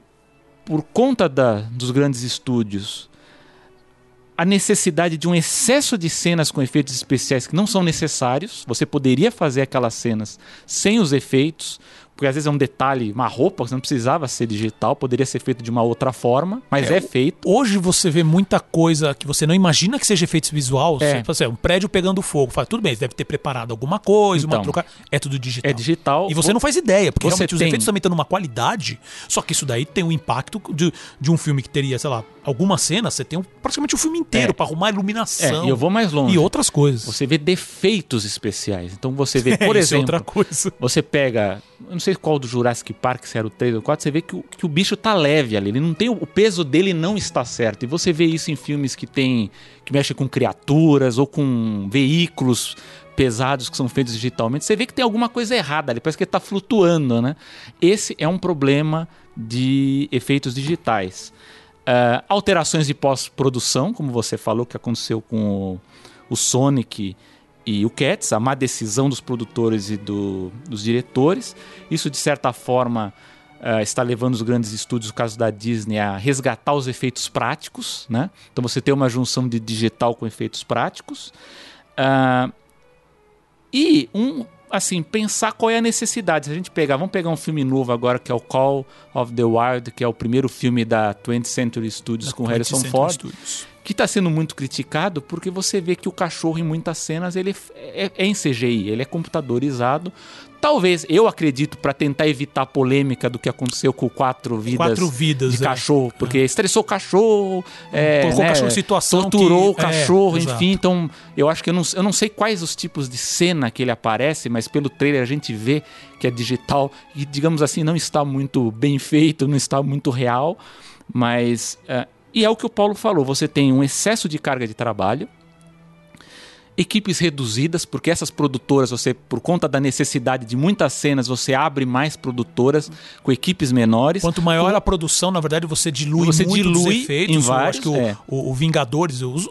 por conta da, dos grandes estúdios, a necessidade de um excesso de cenas com efeitos especiais que não são necessários. Você poderia fazer aquelas cenas sem os efeitos, porque às vezes é um detalhe, uma roupa, você não precisava ser digital, poderia ser feito de uma outra forma, mas é, é feito. Hoje você vê muita coisa que você não imagina que seja efeitos visuais. É. Você, assim, um prédio pegando fogo. Fala, tudo bem, você deve ter preparado alguma coisa, então, uma troca. É tudo digital. É digital. E você não faz ideia, porque realmente os efeitos também estão numa qualidade, só que isso daí tem um impacto de, de um filme que teria, sei lá, algumas cenas, você tem um, praticamente o um filme inteiro é. para arrumar iluminação. É, e eu vou mais longe. E outras coisas. Você vê defeitos especiais. Então você vê, *laughs* por é, exemplo, outra coisa. você pega, sei qual do Jurassic Park, se era o 3 ou 4, você vê que o, que o bicho tá leve ali, ele não tem o peso dele não está certo. E você vê isso em filmes que tem que mexem com criaturas ou com veículos pesados que são feitos digitalmente, você vê que tem alguma coisa errada ali, parece que está flutuando, né? Esse é um problema de efeitos digitais. Uh, alterações de pós-produção, como você falou, que aconteceu com o, o, Sonic e o Cats, a má decisão dos produtores e do, dos diretores. Isso, de certa forma, uh, está levando os grandes estúdios, no caso da Disney, a resgatar os efeitos práticos. Né? Então, você tem uma junção de digital com efeitos práticos. Uh, e um assim, pensar qual é a necessidade. Se a gente pegar, vamos pegar um filme novo agora que é o Call of the Wild, que é o primeiro filme da 20th Century Studios da com 20th Harrison Century Ford. Studios. Que está sendo muito criticado porque você vê que o cachorro em muitas cenas ele é, é em CGI, ele é computadorizado, Talvez, eu acredito, para tentar evitar polêmica do que aconteceu com quatro vidas, quatro vidas de é. cachorro, porque é. estressou o cachorro, é, colocou né, o cachorro em situação, torturou que... o é, cachorro, enfim. Então, eu acho que eu não, eu não sei quais os tipos de cena que ele aparece, mas pelo trailer a gente vê que é digital e, digamos assim, não está muito bem feito, não está muito real, mas. Uh, e é o que o Paulo falou: você tem um excesso de carga de trabalho equipes reduzidas, porque essas produtoras, você por conta da necessidade de muitas cenas, você abre mais produtoras com equipes menores. Quanto maior com... a produção, na verdade, você dilui você muito dilui efeitos. Em vários, eu acho que é. o, o, Vingadores, os,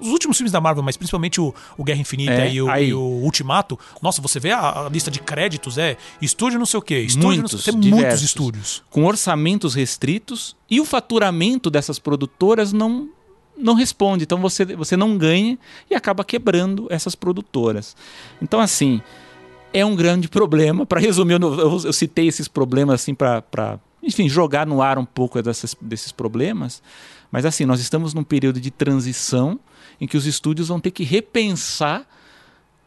os últimos filmes da Marvel, mas principalmente o, o Guerra Infinita é, e, o, e, o, Ultimato, nossa, você vê a, a, lista de créditos, é estúdio não sei o quê, estúdio muitos, não sei, tem muitos estúdios. Com orçamentos restritos e o faturamento dessas produtoras não não responde, então você, você não ganha e acaba quebrando essas produtoras. Então, assim, é um grande problema. Para resumir, eu, eu, eu, citei esses problemas assim para, enfim, jogar no ar um pouco dessas, desses problemas. Mas, assim, nós estamos num período de transição em que os estúdios vão ter que repensar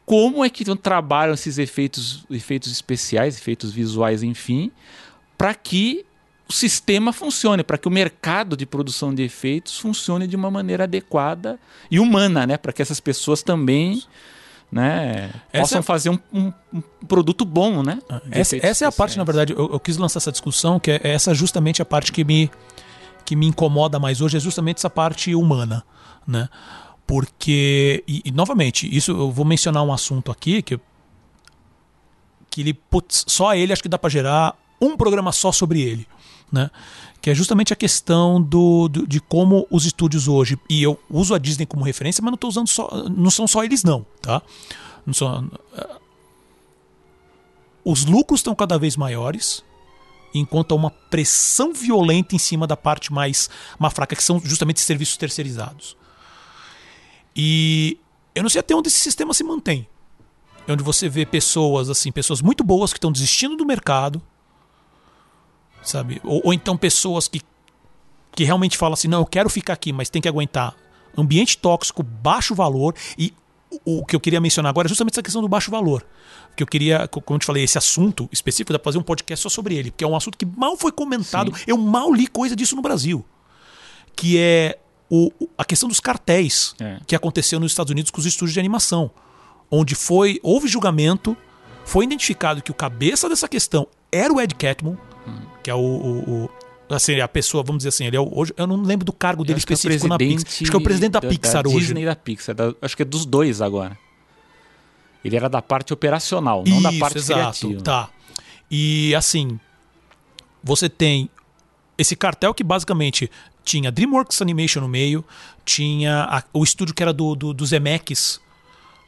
como é que trabalham esses efeitos, efeitos especiais, efeitos visuais, enfim, para que o sistema funcione, para que o mercado de produção de efeitos funcione de uma maneira adequada e humana, né? Para que essas pessoas também né, possam é... fazer um, um, um, produto bom, né? Essa, essa é a parte, na verdade, eu, eu, quis lançar essa discussão, que é essa justamente a parte que me, que me incomoda mais hoje, é justamente essa parte humana, né? Porque, e, e novamente, isso eu vou mencionar um assunto aqui que, que ele, putz, só ele acho que dá para gerar um programa só sobre ele, né? que é justamente a questão do, do, de como os estúdios hoje, e eu uso a Disney como referência, mas não estou usando só, não são só eles não, tá? Não são, uh, os lucros estão cada vez maiores, enquanto há uma pressão violenta em cima da parte mais, mais fraca, que são justamente serviços terceirizados. E eu não sei até onde esse sistema se mantém. É onde você vê pessoas assim, pessoas muito boas que estão desistindo do mercado, sabe? Ou, ou, então pessoas que, que realmente falam assim, não, eu quero ficar aqui, mas tem que aguentar ambiente tóxico, baixo valor e o, que eu queria mencionar agora é justamente essa questão do baixo valor. Que eu queria, como eu te falei, esse assunto específico, dá pra fazer um podcast só sobre ele, porque é um assunto que mal foi comentado, Sim. eu mal li coisa disso no Brasil. Que é o, a questão dos cartéis é. que aconteceu nos Estados Unidos com os estúdios de animação. Onde foi, houve julgamento, foi identificado que o cabeça dessa questão era o Ed Catmull, que é o, o, o assim, a pessoa, vamos dizer assim, ele é hoje eu não lembro do cargo dele específico é na Pixar. Acho que é o presidente da, da Pixar da hoje. Disney da Pixar, da, acho que é dos dois agora. Ele era da parte operacional, não Isso, da parte exato, criativa. Tá. E assim, você tem esse cartel que basicamente tinha DreamWorks Animation no meio, tinha a, o estúdio que era do, do, do Zemeckis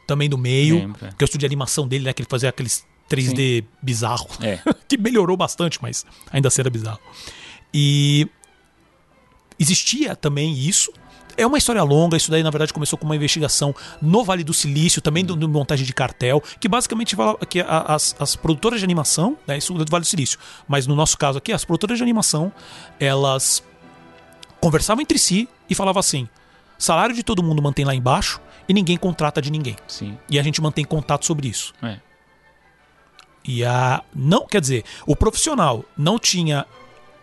também no meio, Lembra. que é o estúdio de animação dele, né, que ele fazia aqueles 3D Sim. bizarro. É. *laughs* que melhorou bastante, mas ainda assim era bizarro. E existia também isso. É uma história longa, isso daí na verdade começou com uma investigação no Vale do Silício, também de montagem de cartel, que basicamente fala que as, as produtoras de animação, né, isso do Vale do Silício, mas no nosso caso aqui, as produtoras de animação, elas conversavam entre si e falavam assim: salário de todo mundo mantém lá embaixo e ninguém contrata de ninguém. Sim. E a gente mantém contato sobre isso. É. E a. Não, quer dizer, o profissional não tinha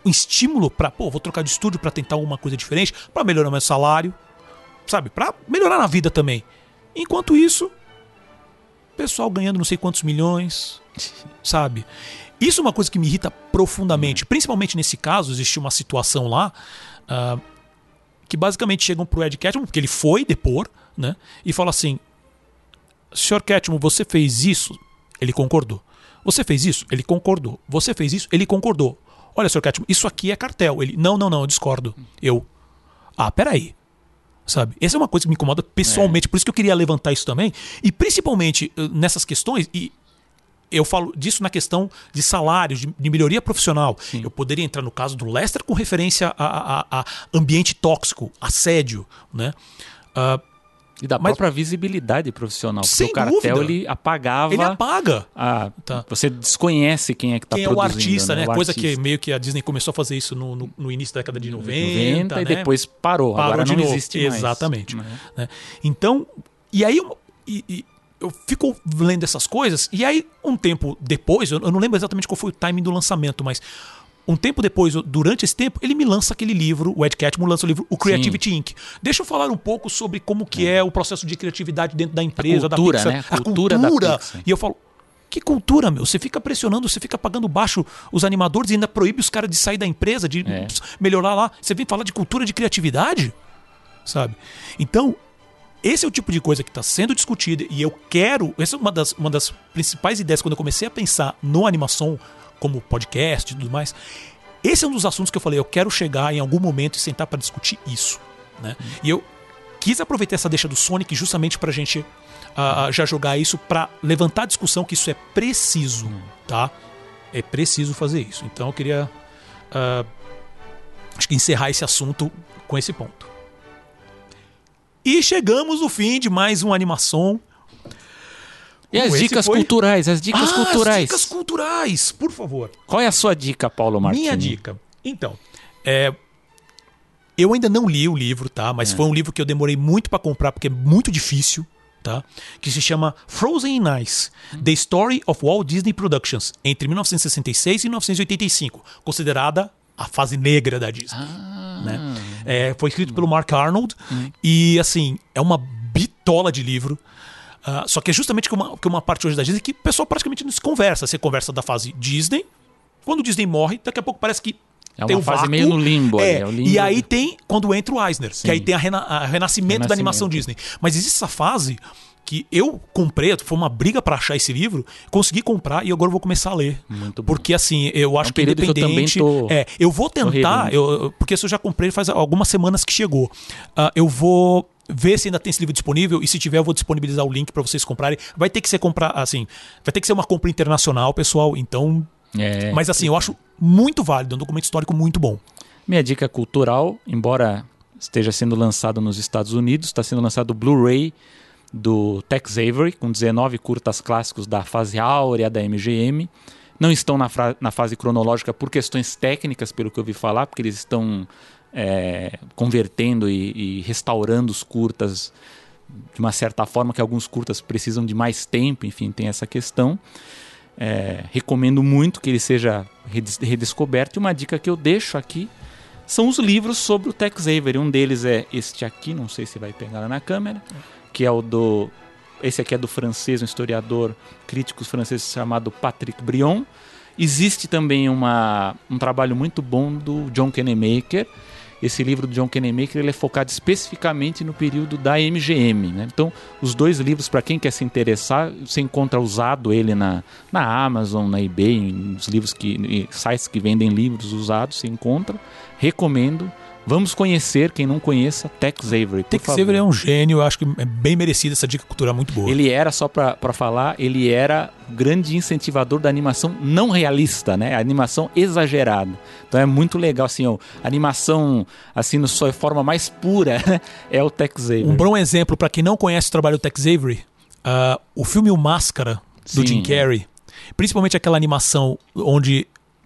um estímulo para, pô, vou trocar de estúdio para tentar uma coisa diferente, para melhorar meu salário, sabe? Para melhorar na vida também. Enquanto isso, pessoal ganhando não sei quantos milhões, *laughs* sabe? Isso é uma coisa que me irrita profundamente. Principalmente nesse caso, existe uma situação lá uh, que basicamente chegam pro Ed Catmull, porque ele foi depor, né? E fala assim: Sr. Catmull, você fez isso? Ele concordou. Você fez isso? Ele concordou. Você fez isso? Ele concordou. Olha, Sr. Catmull, isso aqui é cartel. Ele, não, não, não, eu discordo. Eu, ah, peraí. Sabe? Essa é uma coisa que me incomoda pessoalmente, é. por isso que eu queria levantar isso também. E principalmente eh, nessas questões, e eu falo disso na questão de salários, de, de melhoria profissional. Sim. Eu poderia entrar no caso do Lester com referência a, a, a ambiente tóxico, assédio, né? Uh, e da Mas, própria visibilidade profissional. Porque o cartel dúvida. ele apagava. Ele apaga. A, tá. Você desconhece quem é que está produzindo. Quem é o artista, né? O Coisa artista. que meio que a Disney começou a fazer isso no, no, no início da década de 90. 90 né? e depois parou. parou Agora não novo. existe mais. Exatamente. Uhum. Né? Então, e aí e, e, eu fico lendo essas coisas, e aí um tempo depois, eu, eu não lembro exatamente qual foi o timing do lançamento, mas um tempo depois, durante esse tempo, ele me lança aquele livro, o Ed Catmull lança o livro O Creativity Sim. Inc. Deixa eu falar um pouco sobre como que é, é o processo de criatividade dentro da empresa, a cultura, da Pixar. Né? A, cultura, a cultura. Da Pixar. E eu falo, que cultura, meu? Você fica pressionando, você fica pagando baixo os animadores e ainda proíbe os caras de sair da empresa, de é. melhorar lá. Você vem falar de cultura de criatividade? Sabe? Então, esse é o tipo de coisa que está sendo discutida e eu quero. Essa é uma das, uma das principais ideias quando eu comecei a pensar no animação como podcast e tudo mais. Esse é um dos assuntos que eu falei, eu quero chegar em algum momento e sentar para discutir isso. Né? Uhum. E eu quis aproveitar essa deixa do Sonic justamente para a gente uh, já jogar isso para levantar a discussão que isso é preciso, uhum. tá? É preciso fazer isso. Então eu queria uh, acho que encerrar esse assunto com esse ponto. E chegamos no fim de mais uma animação e as dicas foi... culturais, as dicas ah, culturais. As dicas culturais, por favor. Qual é a sua dica, Paulo Martins? Minha dica. Então, é, eu ainda não li o livro, tá? Mas é. foi um livro que eu demorei muito para comprar porque é muito difícil, tá? Que se chama Frozen in Ice: The Story of Walt Disney Productions entre 1966 e 1985, considerada a fase negra da Disney. Ah. Né? É, foi escrito pelo Mark Arnold e assim é uma bitola de livro. Ah, só que é justamente que uma, que uma parte hoje da Disney que o pessoal praticamente não se conversa. Você conversa da fase Disney. Quando o Disney morre, daqui a pouco parece que É tem uma um fase vácuo. meio no limbo. É, ali, é o limbo e aí tem quando entra o Eisner, que aí tem a rena- a renascimento, da animação Disney. Mas existe essa fase que eu comprei, foi uma briga pra achar esse livro, consegui comprar e agora eu vou começar a ler. Muito bom. Porque assim, eu acho um que período que eu independente, tô- é, eu vou tentar, eu, porque isso eu já comprei faz algumas semanas que chegou. Ah, eu vou ver se ainda tem esse livro disponível e se tiver eu vou disponibilizar o link pra vocês comprarem. Vai ter que ser comprar assim, vai ter que ser uma compra internacional, pessoal, então, É. mas assim, eu acho muito válido, é um documento histórico muito bom. Minha dica cultural, embora esteja sendo lançado nos Estados Unidos, está sendo lançado o Blu-ray do Tex Avery, com 19 curtas clássicos da fase áurea da MGM. Não estão na, na fase cronológica por questões técnicas, pelo que eu ouvi falar, porque eles estão é, convertendo e, e restaurando os curtas de uma certa forma, que alguns curtas precisam de mais tempo, enfim, tem essa questão. É, recomendo muito que ele seja redes- redescoberto. E uma dica que eu deixo aqui são os livros sobre o Tex Avery. Um deles é este aqui, não sei se vai pegar na câmera, que é o do. Esse aqui é do francês, um historiador crítico francês chamado Patrick Brion. Existe também uma, um trabalho muito bom do John Kennemaker. Esse livro do John Kennemaker ele é focado especificamente no período da MGM. Né? Então, os dois livros, para quem quer se interessar, você encontra usado ele na, na Amazon, na eBay, nos livros que, sites que vendem livros usados, você encontra. Recomendo. Vamos conhecer, quem não conheça, Tex Avery. Tex favor. Avery é um gênio, eu acho que é bem merecida essa dica cultural muito boa. Ele era, só pra, pra falar, ele era grande incentivador da animação não realista, né? A animação exagerada. Então é muito legal, assim, ó, animação, assim, na sua forma mais pura, *laughs* né? é o Tex Avery. Um bom exemplo para quem não conhece o trabalho do Tex Avery, ah, o filme O Máscara do Sim. Jim Carrey, principalmente aquela animação onde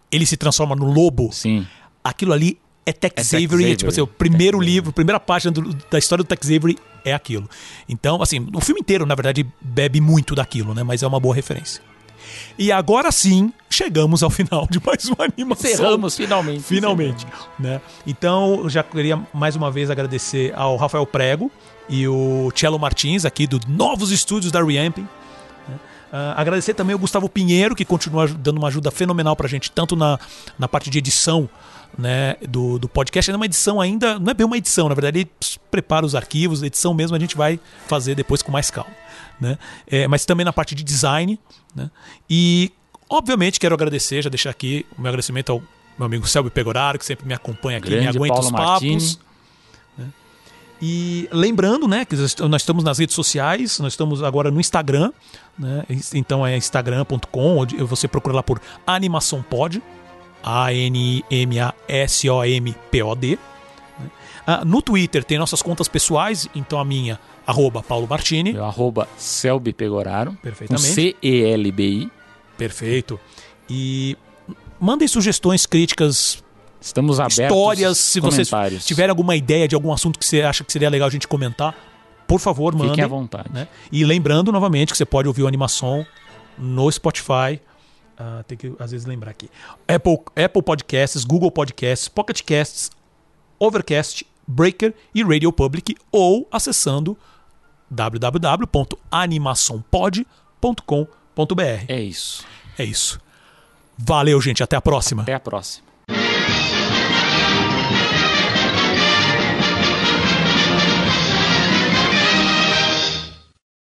ele se transforma no lobo, Sim. aquilo ali é Tex, É Avery, Avery. tipo assim, o primeiro Tex livro, a primeira página do- da história do Tex Avery é aquilo. Então, assim, o filme inteiro, na verdade, bebe muito daquilo, né? Mas é uma boa referência. E agora sim, chegamos ao final de mais uma animação. Cerramos, finalmente. Finalmente. Né? Então, eu já queria mais uma vez agradecer ao Rafael Prego e o Cello Martins, aqui do Novos Estúdios da Reamping. Ah, agradecer também ao Gustavo Pinheiro, que continua dando uma ajuda fenomenal pra gente, tanto na, na parte de edição né, do, do podcast. É uma edição ainda, não é bem uma edição, na verdade, ele prepara os arquivos, a edição mesmo a gente vai fazer depois com mais calma. Né? É, mas também na parte de design. Né? E, obviamente, quero agradecer, já deixar aqui o meu agradecimento ao meu amigo Selby Pegoraro, que sempre me acompanha aqui, me Grande aguenta Paulo os papos. Martini. E lembrando, né, que nós estamos nas redes sociais, nós estamos agora no Instagram, né? Então é instagram.com, onde você procura lá por Animação Pod, A-N-I-M-A-S-O-M-P-O-D. né? Ah, no Twitter tem nossas contas pessoais, então a minha, arroba Paulo Martini. Meu arroba Selby Pegoraro. Perfeitamente. C-E-L-B-I. Perfeito. E mandem sugestões, críticas, Estamos abertos histórias, se vocês tiverem alguma ideia de algum assunto que você acha que seria legal a gente comentar, por favor, mandem. Fiquem à vontade. né? E lembrando novamente que você pode ouvir o animação no Spotify. Ah, tem que às vezes lembrar aqui. Apple, Apple Podcasts, Google Podcasts, Pocket Casts, Overcast, Breaker e Radio Public ou acessando www.animaçãopod.com.br. É isso. É isso. Valeu, gente. Até a próxima. Até a próxima.